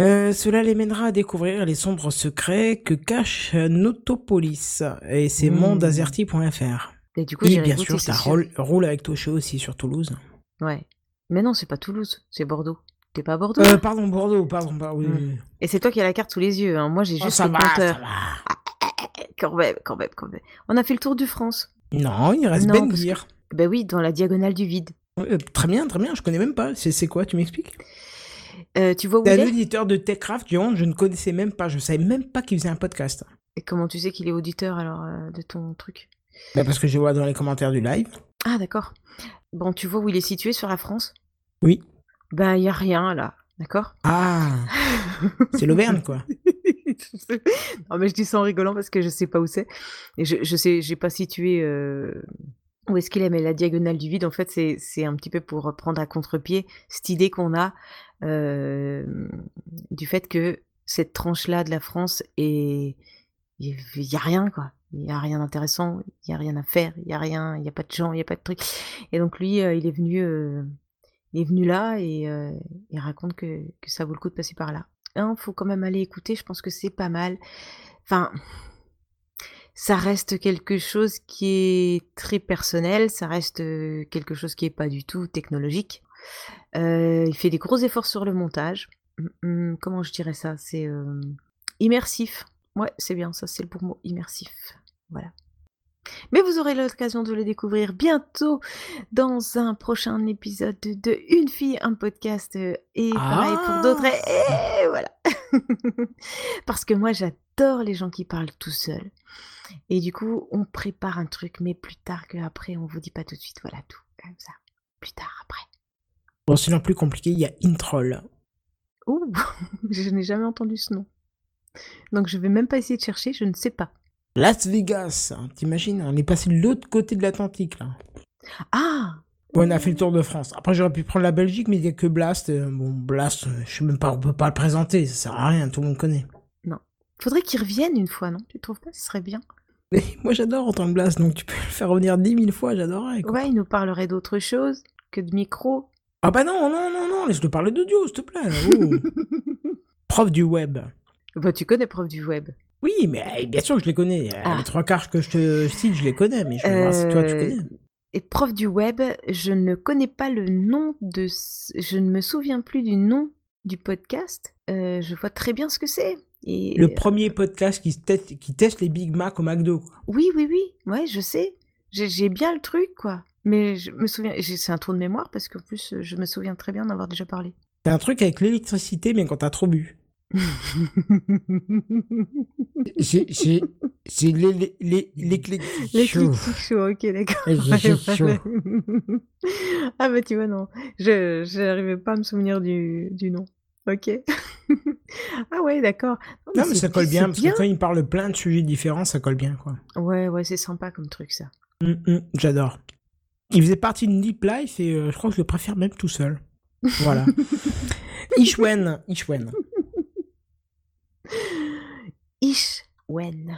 Euh, cela les mènera à découvrir les sombres secrets que cache Notopolis et c'est Hmm. mondeazerty.fr. Et du coup, Et bien sûr, t'as Roule, Roule avec Tocho aussi sur Toulouse. Ouais. Mais non, c'est pas Toulouse, c'est Bordeaux. T'es pas à Bordeaux? Euh, pardon, Bordeaux, pardon, oui, oui, oui. Et c'est toi qui as la carte sous les yeux. Hein. Moi, j'ai Oh, juste ça le va, compteur. ça va. Quand même, quand même, quand même. On a fait le tour du France. Non, il reste Non, Ben. Ben oui, dans la diagonale du vide. Euh, très bien, très bien, je connais même pas. C'est quoi, tu m'expliques? Euh, tu vois où un auditeur de Techcraft, honte, je ne connaissais même pas, je savais même pas qu'il faisait un podcast. Et comment tu sais qu'il est auditeur alors euh, de ton truc? Bah parce que je vois dans les commentaires du live. Ah d'accord. Bon, tu vois où il est situé sur la France? Oui. Ben il y a rien là, d'accord? Ah, <laughs> c'est l'Auvergne, quoi. non mais je dis ça en rigolant parce que je sais pas où c'est. Et je, je sais, j'ai pas situé où est-ce qu'il est, mais la diagonale du vide, en fait, c'est, un petit peu pour prendre à contre-pied cette idée qu'on a du fait que cette tranche-là de la France est, il y a rien quoi. Il y a rien d'intéressant, il y a rien à faire, il y a rien, il y a pas de gens, il y a pas de trucs. Et donc lui, euh, il est venu, euh, il est venu là et euh, il raconte que, que ça vaut le coup de passer par là. Hein, faut quand même aller écouter, je pense que c'est pas mal. Enfin, ça reste quelque chose qui est très personnel, ça reste quelque chose qui est pas du tout technologique. Euh, il fait des gros efforts sur le montage. Hum, hum, comment je dirais ça? C'est euh, immersif. Ouais, c'est bien, ça c'est le bon mot, immersif. Voilà. Mais vous aurez l'occasion de le découvrir bientôt dans un prochain épisode de Une fille, un podcast. Et pareil pour d'autres. Et, et voilà. <laughs> Parce que moi, j'adore les gens qui parlent tout seuls. Et du coup, on prépare un truc, mais plus tard qu'après, on vous dit pas tout de suite. Voilà tout, comme ça. Plus tard, après. Bon, sinon plus compliqué, il y a Introll. Ouh, <laughs> je n'ai jamais entendu ce nom. Donc je vais même pas essayer de chercher, je ne sais pas. Las Vegas, t'imagines On est passé de l'autre côté de l'Atlantique, là. Ah Ouais, on a fait le tour de France. Après, j'aurais pu prendre la Belgique, mais il n'y a que Blast. Euh, Bon, Blast, euh, je sais même pas, on peut pas le présenter, ça sert à rien, tout le monde connaît. Faudrait qu'il revienne une fois, non? Tu trouves pas? Ce serait bien. Mais <laughs> moi, j'adore entendre Blast, donc tu peux le faire revenir dix mille fois, j'adorerais. quoi. Ouais, il nous parlerait d'autre chose que de micro. Ah bah non, non, non, non, laisse-le parler d'audio, s'il te plaît. Oh. <laughs> Prof du web. Bah, tu connais prof du web. Oui, mais euh, bien sûr que je les connais. Euh, Ah. Les trois quarts que je te cite, je les connais, mais je veux voir si toi tu Euh, connais. Et prof du web, je ne connais pas le nom de. Je ne me souviens plus du nom du podcast. Euh, je vois très bien ce que c'est. Et Le premier podcast qui teste, qui teste les Big Mac au McDo. quoi. Oui, oui, oui. Ouais, je sais. J'ai bien le truc, quoi. Mais je me souviens. j'ai- C'est un trou de mémoire parce qu'en plus, je me souviens très bien d'en avoir déjà parlé. C'est un truc avec l'électricité, mais quand t'as trop bu. <laughs> Les, l'éclectique clics chaud, ok, d'accord. Ouais, <laughs> ah bah tu vois, non. Je j'arrivais pas à me souvenir du, du nom. Ok. <laughs> ah ouais, d'accord. Non, mais ça colle bien, parce que quand il parle plein de sujets différents, ça colle bien, quoi. Ouais, ouais, c'est sympa comme truc, ça. Hum, hum, j'adore. Il faisait partie de Deep Life et euh, je crois que je le préfère même tout seul. Voilà. <laughs> Ishwen, Ishwen. Ishwen.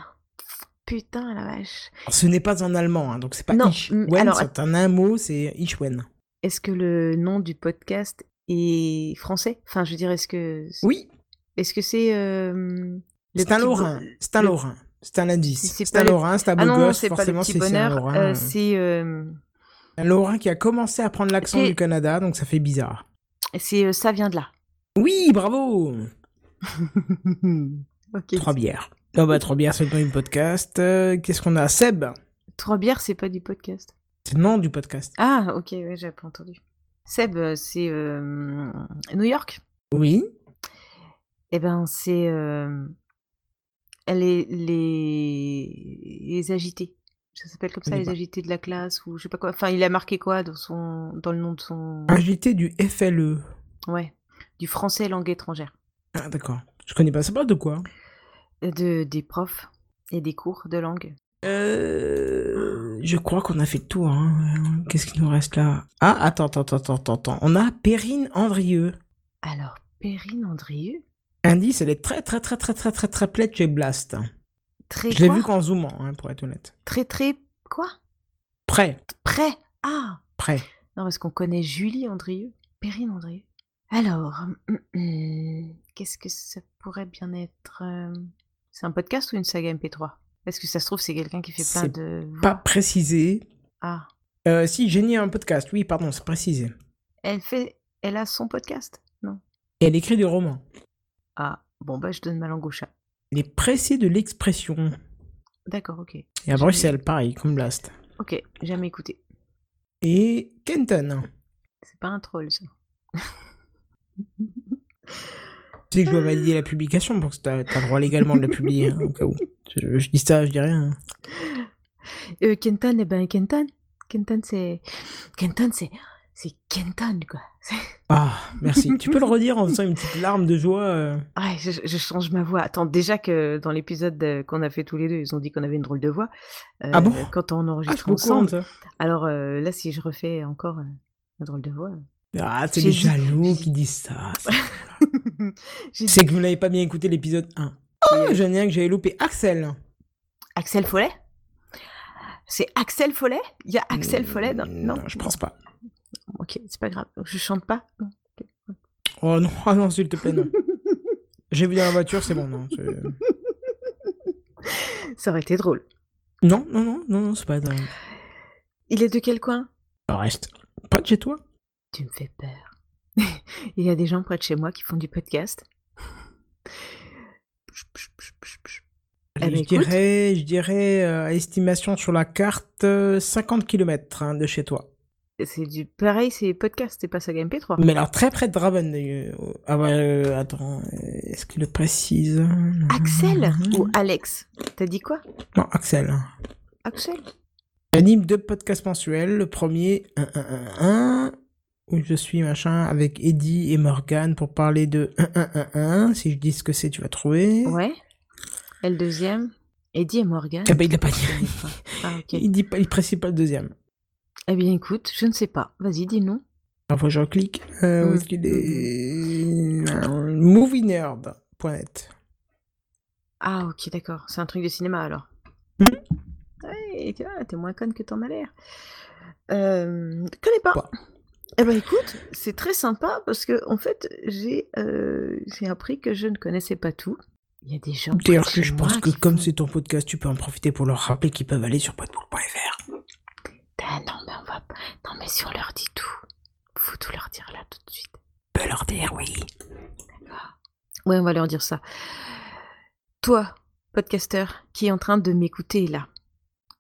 Putain, la vache. Alors, ce n'est pas en allemand, hein, donc c'est pas Non, Ishwen, mm, c'est un mot, c'est Ishwen. Est-ce que le nom du podcast est français? Enfin, je veux dire, est-ce que Oui, est-ce que c'est euh, c'est un Lorrain. C'est un Lorrain. C'est un indice. C'est pas un Lorrain, c'est un beau Ah non, gosse, pas forcément c'est un. Lorrain. euh, c'est euh, Un Lorrain qui a commencé à prendre l'accent du Canada, donc ça fait bizarre. c'est ça vient de là. Oui, bravo. <laughs> Trois bières. Oh bah, trois bières, c'est le nom du podcast. Euh, Qu'est-ce qu'on a? Seb? Trois bières, c'est pas du podcast. C'est le nom du podcast. Ah, ok, ouais, j'avais pas entendu. Seb, c'est euh, New York. Oui. Eh ben, c'est euh, les, les les agités. Ça s'appelle comme ça, les pas. agités de la classe ou je sais pas quoi. Enfin, il a marqué quoi dans son dans le nom de son Agité du FLE. ouais du français langue étrangère Ah, d'accord. Je connais pas. Ça parle de quoi? De des profs et des cours de langue. Euh, je crois qu'on a fait tout. Hein. Qu'est-ce qu'il nous reste là? Ah, attends, attends, attends, attends, attends. On a Perrine Andrieux. Alors, Perrine Andrieux, Indice, elle est très, très, très, très, très, très, très plaide chez Blast. très Je l'ai vu qu'en zoomant, hein, pour être honnête. Très très quoi? Prêt, Prêt? Ah prêt. Non, parce qu'on connaît Julie Andrieux, Perrine Andrieux. Alors, hum, hum, qu'est-ce que ça pourrait bien être euh, C'est un podcast ou une saga MP3 Est-ce que ça se trouve, c'est quelqu'un qui fait plein de. Pas précisé. Ah, Euh, si, Génie a un podcast. Oui, pardon, c'est précisé. elle fait. Elle a son podcast? Non. Et elle écrit des romans. Ah, bon, bah, je donne ma langue au chat. Elle est pressée de l'expression. D'accord, ok. Et à Bruxelles, pareil, comme Blast. Ok, jamais écouté. Et Kenton. C'est pas un troll, ça. <laughs> Tu sais que je dois valider la publication parce que t'as t'as le droit légalement de la publier, hein, au cas où. Je, je dis ça, je dis rien. Euh, Kenton, eh ben, Kenton. Kenton, c'est. Kenton, c'est. C'est Kenton, quoi. Ah, merci. tu peux le redire en faisant une petite larme de joie euh, Ouais, je, je change ma voix. Attends, déjà que dans l'épisode euh, qu'on a fait tous les deux, ils ont dit qu'on avait une drôle de voix. Euh, Ah bon? Quand on Ah, enregistre de ensemble. Alors là, si je refais encore une drôle de voix. Ah, c'est les jaloux qui disent ça. <laughs> C'est que vous n'avez pas bien écouté l'épisode 1. Oh, j'en ai un que j'avais loupé. Axel. Axel Follet? C'est Axel Follet? Il y a Axel Follet dans- Non, Non, je pense pas. Ok, c'est pas grave. Je chante pas. Oh non, <laughs> ah non, s'il te plaît, non. <laughs> J'ai vu dans la voiture, c'est bon, non. Ça aurait été drôle. Non, non, non, non, non, c'est pas dingue. Il est de quel coin? Reste. Pas de chez toi? Tu me fais peur. <laughs> Il y a des gens près de chez moi qui font du podcast. Eh ben, je, écoute. dirais, je dirais, euh, à estimation sur la carte, euh, 50 km de chez toi. C'est du pareil, c'est podcast, c'est pas saga MP3. Mais alors très près de Draven. euh, Ah ouais, euh, attends, euh, est-ce qu'il le précise? Axel ou Alex? T'as dit quoi? Non, Axel. Axel J'anime deux podcasts mensuels. Le premier, 1, 1, 1, 1, où je suis machin avec Eddie et Morgan pour parler de 1, 1, 1, 1. Si je dis ce que c'est, tu vas trouver. Ouais. Et le deuxième? Eddie et Morgan Ah bah, il l'a pas dit. Ah. <laughs> Il dit pas, il précise pas le deuxième. Eh bien écoute, je ne sais pas. Vas-y, dis-nous. Que je reclique. Euh, où est-ce qu'il est? Movienerd.net. Ah ok, d'accord. C'est un truc de cinéma alors. Mhm. Ouais, t'es moins conne que t'en as l'air. Euh, connais pas. Pas. Eh ben écoute, c'est très sympa parce que en fait, j'ai euh, j'ai appris que je ne connaissais pas tout. Il y a des gens. D'ailleurs, que je pense que comme font- c'est ton podcast, tu peux en profiter pour leur rappeler qu'ils peuvent aller sur podpool.fr. Ah non, mais on va. Non, mais si on leur dit tout, faut tout leur dire là tout de suite. Peut leur dire oui. Ouais, on va leur dire ça. Toi, podcasteur, qui est en train de m'écouter là,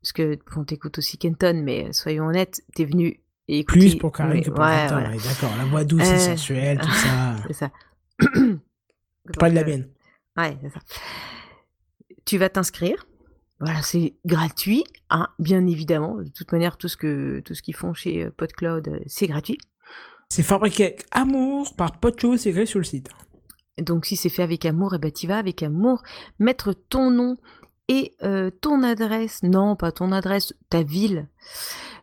parce que bon, t'écoutes aussi Kenton, mais soyons honnêtes, t'es venu écouter. Plus pour Karine Ouais, que pour ouais, voilà. ouais, d'accord. La voix douce et Euh, sensuelle, tout ça. <laughs> C'est ça. <coughs> Pas de la Donc, euh, mienne. Ouais, c'est ça. Tu vas t'inscrire. Voilà, c'est gratuit, hein, bien évidemment. De toute manière, tout ce que tout ce qu'ils font chez euh, PodCloud, c'est gratuit. C'est fabriqué avec amour par Podcho, c'est écrit sur le site. Donc si c'est fait avec amour, et ben tu vas avec amour mettre ton nom et euh, ton adresse. Non, pas ton adresse, ta ville.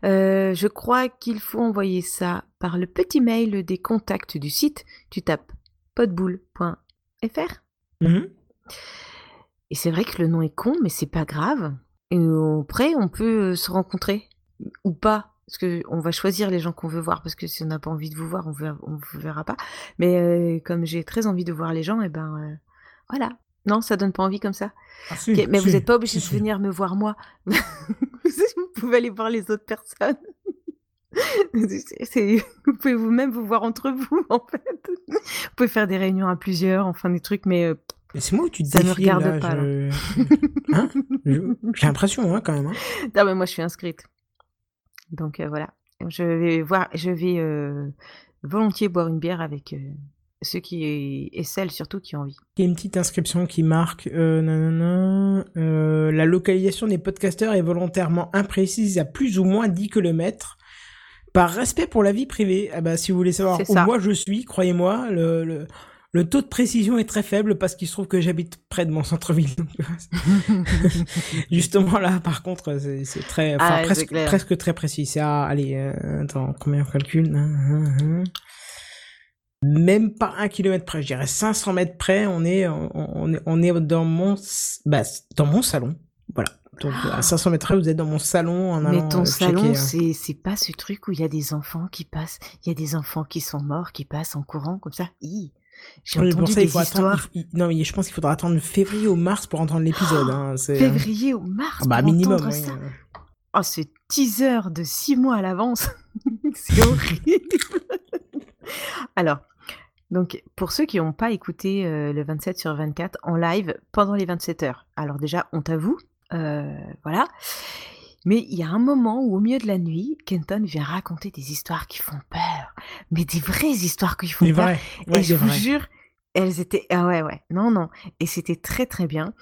Euh, je crois qu'il faut envoyer ça par le petit mail des contacts du site. Tu tapes podboule.fr. Mhm. Et c'est vrai que le nom est con, mais c'est pas grave. Et après, on peut euh, se rencontrer ou pas. parce que on va choisir les gens qu'on veut voir, parce que si on n'a pas envie de vous voir, on ne vous verra pas. Mais euh, comme j'ai très envie de voir les gens, et eh ben voilà. Non, ça donne pas envie comme ça. Ah, si, mais vous n'êtes pas obligé si, de venir me voir moi. <laughs> vous pouvez aller voir les autres personnes. <laughs> Vous pouvez vous-même vous voir entre vous, <laughs> en fait. Vous pouvez faire des réunions à plusieurs, enfin des trucs, mais euh, Mais c'est moi où tu te Ça me défiles, regarde là, pas, je- Hein? J'ai l'impression, hein, quand même. hein. non, mais moi je suis inscrite. Donc euh, voilà, je vais voir, je vais euh, volontiers boire une bière avec ceux qui et celles surtout qui ont envie. Il y a une petite inscription qui marque euh, nanana, euh, la localisation des podcasteurs est volontairement imprécise à plus ou moins 10 km. Par respect pour la vie privée, ah bah, si vous voulez savoir où moi je suis, croyez-moi, le, le, le taux de précision est très faible parce qu'il se trouve que j'habite près de mon centre-ville. <laughs> Justement là, par contre, c'est c'est très, Ah, presque, presque très précis. C'est à, allez, euh, attends, combien on calcule? Même pas un kilomètre près, je dirais 500 mètres près, on est, on, on est, on est dans mon, bah, dans mon salon. Voilà. Donc à 500 mètres près, vous êtes dans mon salon en Mais ton euh, salon, euh. c'est c'est pas ce truc où il y a des enfants qui passent, il y a des enfants qui sont morts, qui passent en courant comme ça? Hi. J'ai Oui, entendu ça, des attendre. histoires. il il- non, mais je pense qu'il faudra attendre février ou mars pour entendre l'épisode. hein, c'est, euh, Février ou mars, ah bah, pour minimum. entendre oui, ça. Oh, ce teaser de six mois à l'avance, <laughs> c'est horrible. Alors, donc pour ceux qui n'ont pas écouté euh, le 27 sur 24 en live pendant les 27 heures, alors déjà, on t'avoue, euh, voilà. Mais il y a un moment où au milieu de la nuit, Kenton vient raconter des histoires qui font peur, mais des vraies histoires qui font peur. Ouais, et je vous jure, elles étaient ah ouais ouais non non et c'était très très bien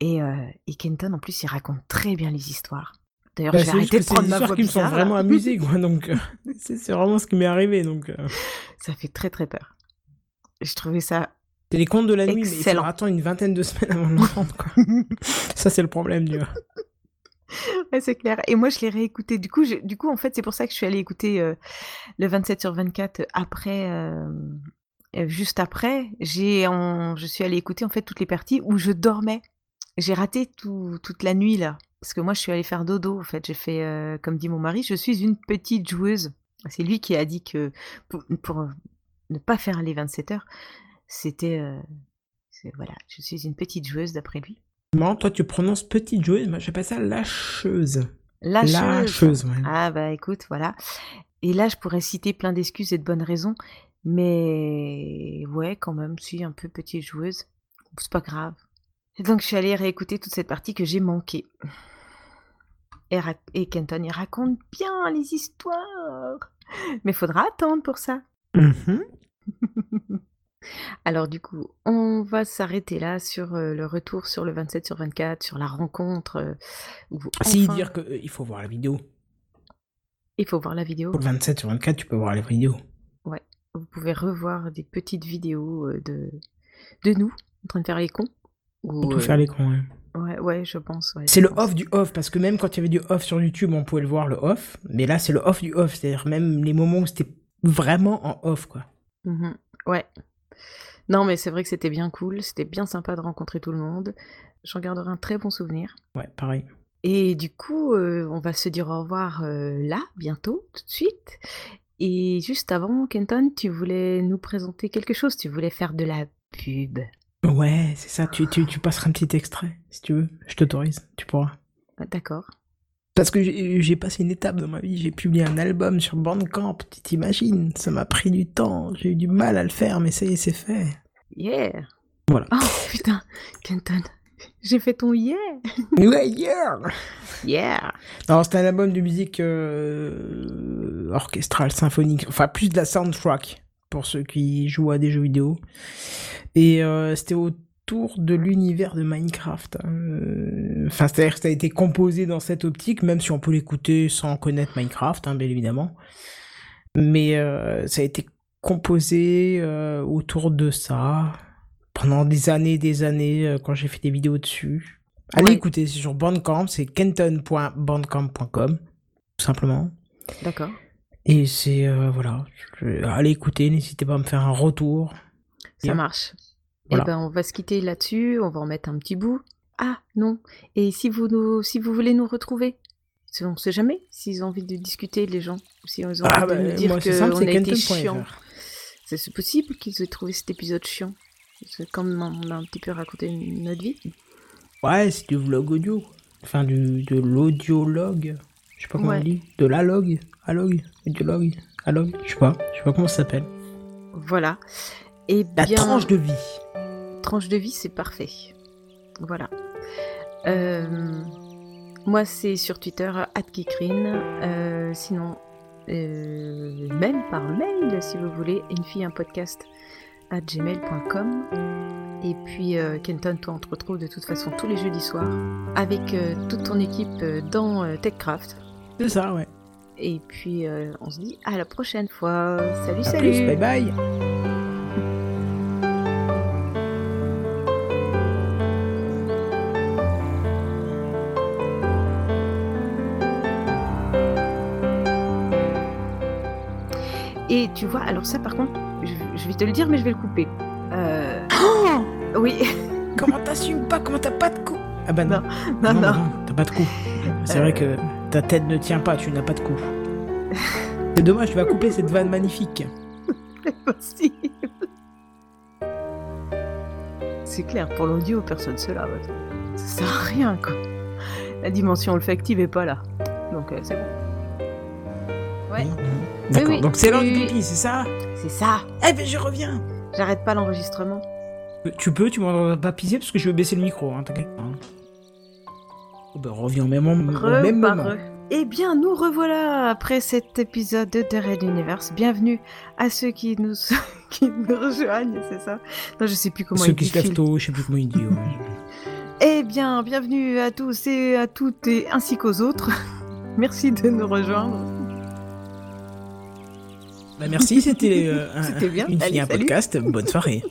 et, euh, et Kenton en plus il raconte très bien les histoires. D'ailleurs Bah, arrêter que de prendre des ma voix qui me sont vraiment amusées, quoi. Donc, euh, <laughs> c'est vraiment ce qui m'est arrivé. Donc, euh. Ça fait très très peur. Je trouvais ça c'est les contes de la nuit, mais il faudra attendre une vingtaine de semaines avant de l'entendre, quoi. <laughs> ça, c'est le problème, du Ouais, c'est clair. Et moi, je l'ai réécouté. Du coup, je- du coup, en fait, c'est pour ça que je suis allée écouter euh, le 27 sur 24 après, euh, juste après. J'ai, en- je suis allée écouter en fait toutes les parties où je dormais. J'ai raté tout- toute la nuit là, parce que moi, je suis allée faire dodo. En fait, j'ai fait, euh, comme dit mon mari, je suis une petite joueuse. C'est lui qui a dit que pour, pour ne pas faire les 27 heures, c'était, euh, voilà, je suis une petite joueuse d'après lui. Non, toi, tu prononces petite joueuse, moi, j'appelle ça lâcheuse. Lâcheuse. Lâcheuse, ouais. Ah bah écoute, voilà. Et là, je pourrais citer plein d'excuses et de bonnes raisons, mais ouais, quand même, si, un peu petite joueuse. C'est pas grave. Et donc, je suis allée réécouter toute cette partie que j'ai manquée. Et, Kenton, il raconte bien les histoires. Mais faudra attendre pour ça. Mhm. <laughs> Alors du coup, on va s'arrêter là sur euh, le retour sur le 27 sur 24, sur la rencontre. euh, où Si, dire qu'il faut voir la vidéo. il faut voir la vidéo. Pour le 27 sur 24, tu peux voir la vidéo. Vous pouvez revoir des petites vidéos euh, de, de nous en train de faire les cons. On Ou, peut euh, faire les cons, ouais. Ouais, ouais, je pense. ouais, C'est le pense. off du off, parce que même quand il y avait du off sur YouTube, on pouvait le voir, le off. Mais là, c'est le off du off, c'est-à-dire même les moments où c'était vraiment en off, quoi. Mhm, Ouais. Non, mais c'est vrai que c'était bien cool. C'était bien sympa de rencontrer tout le monde. J'en garderai un très bon souvenir. Ouais, pareil. Et du coup, euh, on va se dire au revoir euh, là, bientôt, tout de suite. Et juste avant, Kenton, tu voulais nous présenter quelque chose. Tu voulais faire de la pub. Ouais, c'est ça, tu, tu, tu passeras un petit extrait, si tu veux. Je t'autorise, tu pourras. Ah, D'accord. Parce que j'ai passé une étape dans ma vie, j'ai publié un album sur Bandcamp, tu t'imagines, ça m'a pris du temps, j'ai eu du mal à le faire, mais ça y est, c'est fait. Yeah. Voilà. Oh putain, Kenton, j'ai fait ton yeah. Ouais, yeah Yeah. Non, c'était un album de musique euh, orchestrale, symphonique, enfin plus de la soundtrack, pour ceux qui jouent à des jeux vidéo. Et euh, c'était autour de l'univers de Minecraft. hein. Euh, Enfin, c'est-à-dire que ça a été composé dans cette optique, même si on peut l'écouter sans connaître Minecraft, hein, bien évidemment. Mais euh, ça a été composé autour de ça pendant des années et des années quand j'ai fait des vidéos dessus. Allez Ouais. écouter, c'est sur Bandcamp, c'est kenton.bandcamp.com, tout simplement. D'accord. Et c'est, euh, voilà, allez écouter, n'hésitez pas à me faire un retour. Ça marche. Voilà. Eh ben, on va se quitter là-dessus. On va en mettre un petit bout. Ah non. Et si vous nous, si vous voulez nous retrouver? On ne sait jamais s'ils ont envie de discuter, les gens. Ou s'ils ont envie Ah, de bah, nous dire moi, c'est simple, qu'on a été chiant. C'est possible qu'ils aient trouvé cet épisode chiant. Comme on a un petit peu raconté notre vie. Ouais, c'est du vlog audio. Enfin, du, de l'audiologue. Je sais pas comment Ouais. on dit. De l'alog. Alog. Audiologue. Alog. Je sais pas. Je sais pas comment ça s'appelle. Voilà. Et La bien, tranche de vie. tranche de vie, c'est parfait. Voilà. Euh, moi, c'est sur Twitter, @geekrine. Euh, sinon, euh, même par mail, si vous voulez, une fille un podcast à gmail.com. Et puis, euh, Kenton, toi, on te retrouve de toute façon tous les jeudis soirs avec euh, toute ton équipe dans TechCraft. C'est ça, ouais. Et puis, euh, on se dit à la prochaine fois. Salut, À salut. plus, bye bye. Et tu vois, alors ça par contre, je, je vais te le dire, mais je vais le couper. Euh, oui, Comment t'assumes pas Comment t'as pas de cou Ah bah non. non, non. t'as pas de cou. C'est vrai que ta tête ne tient pas, tu n'as pas de cou. C'est dommage, tu vas couper cette vanne magnifique. <laughs> Possible. C'est clair, pour l'audio, personne se lave. Ça sert à rien, quoi. La dimension olfactive est pas là. Donc, euh, c'est bon. Ouais, D'accord, oui, donc c'est l'heure du pipi, c'est ça? C'est ça. Eh ben je reviens J'arrête pas l'enregistrement. Tu peux, tu m'en pas pisser parce que je vais baisser le micro, hein, t'inquiète Oh ben au même, au même moment. Eh bien, nous revoilà après cet épisode de The Red Universe. Bienvenue à ceux qui nous, <laughs> qui nous rejoignent, c'est ça? Non, je sais plus comment Ceux il qui se lèvent tôt, je sais plus comment il dit. ouais. <laughs> Eh bien, bienvenue à tous et à toutes et ainsi qu'aux autres. <laughs> Merci de nous rejoindre. Bah merci, c'était euh, un- C'était bien. une Allez, un podcast. Bonne soirée.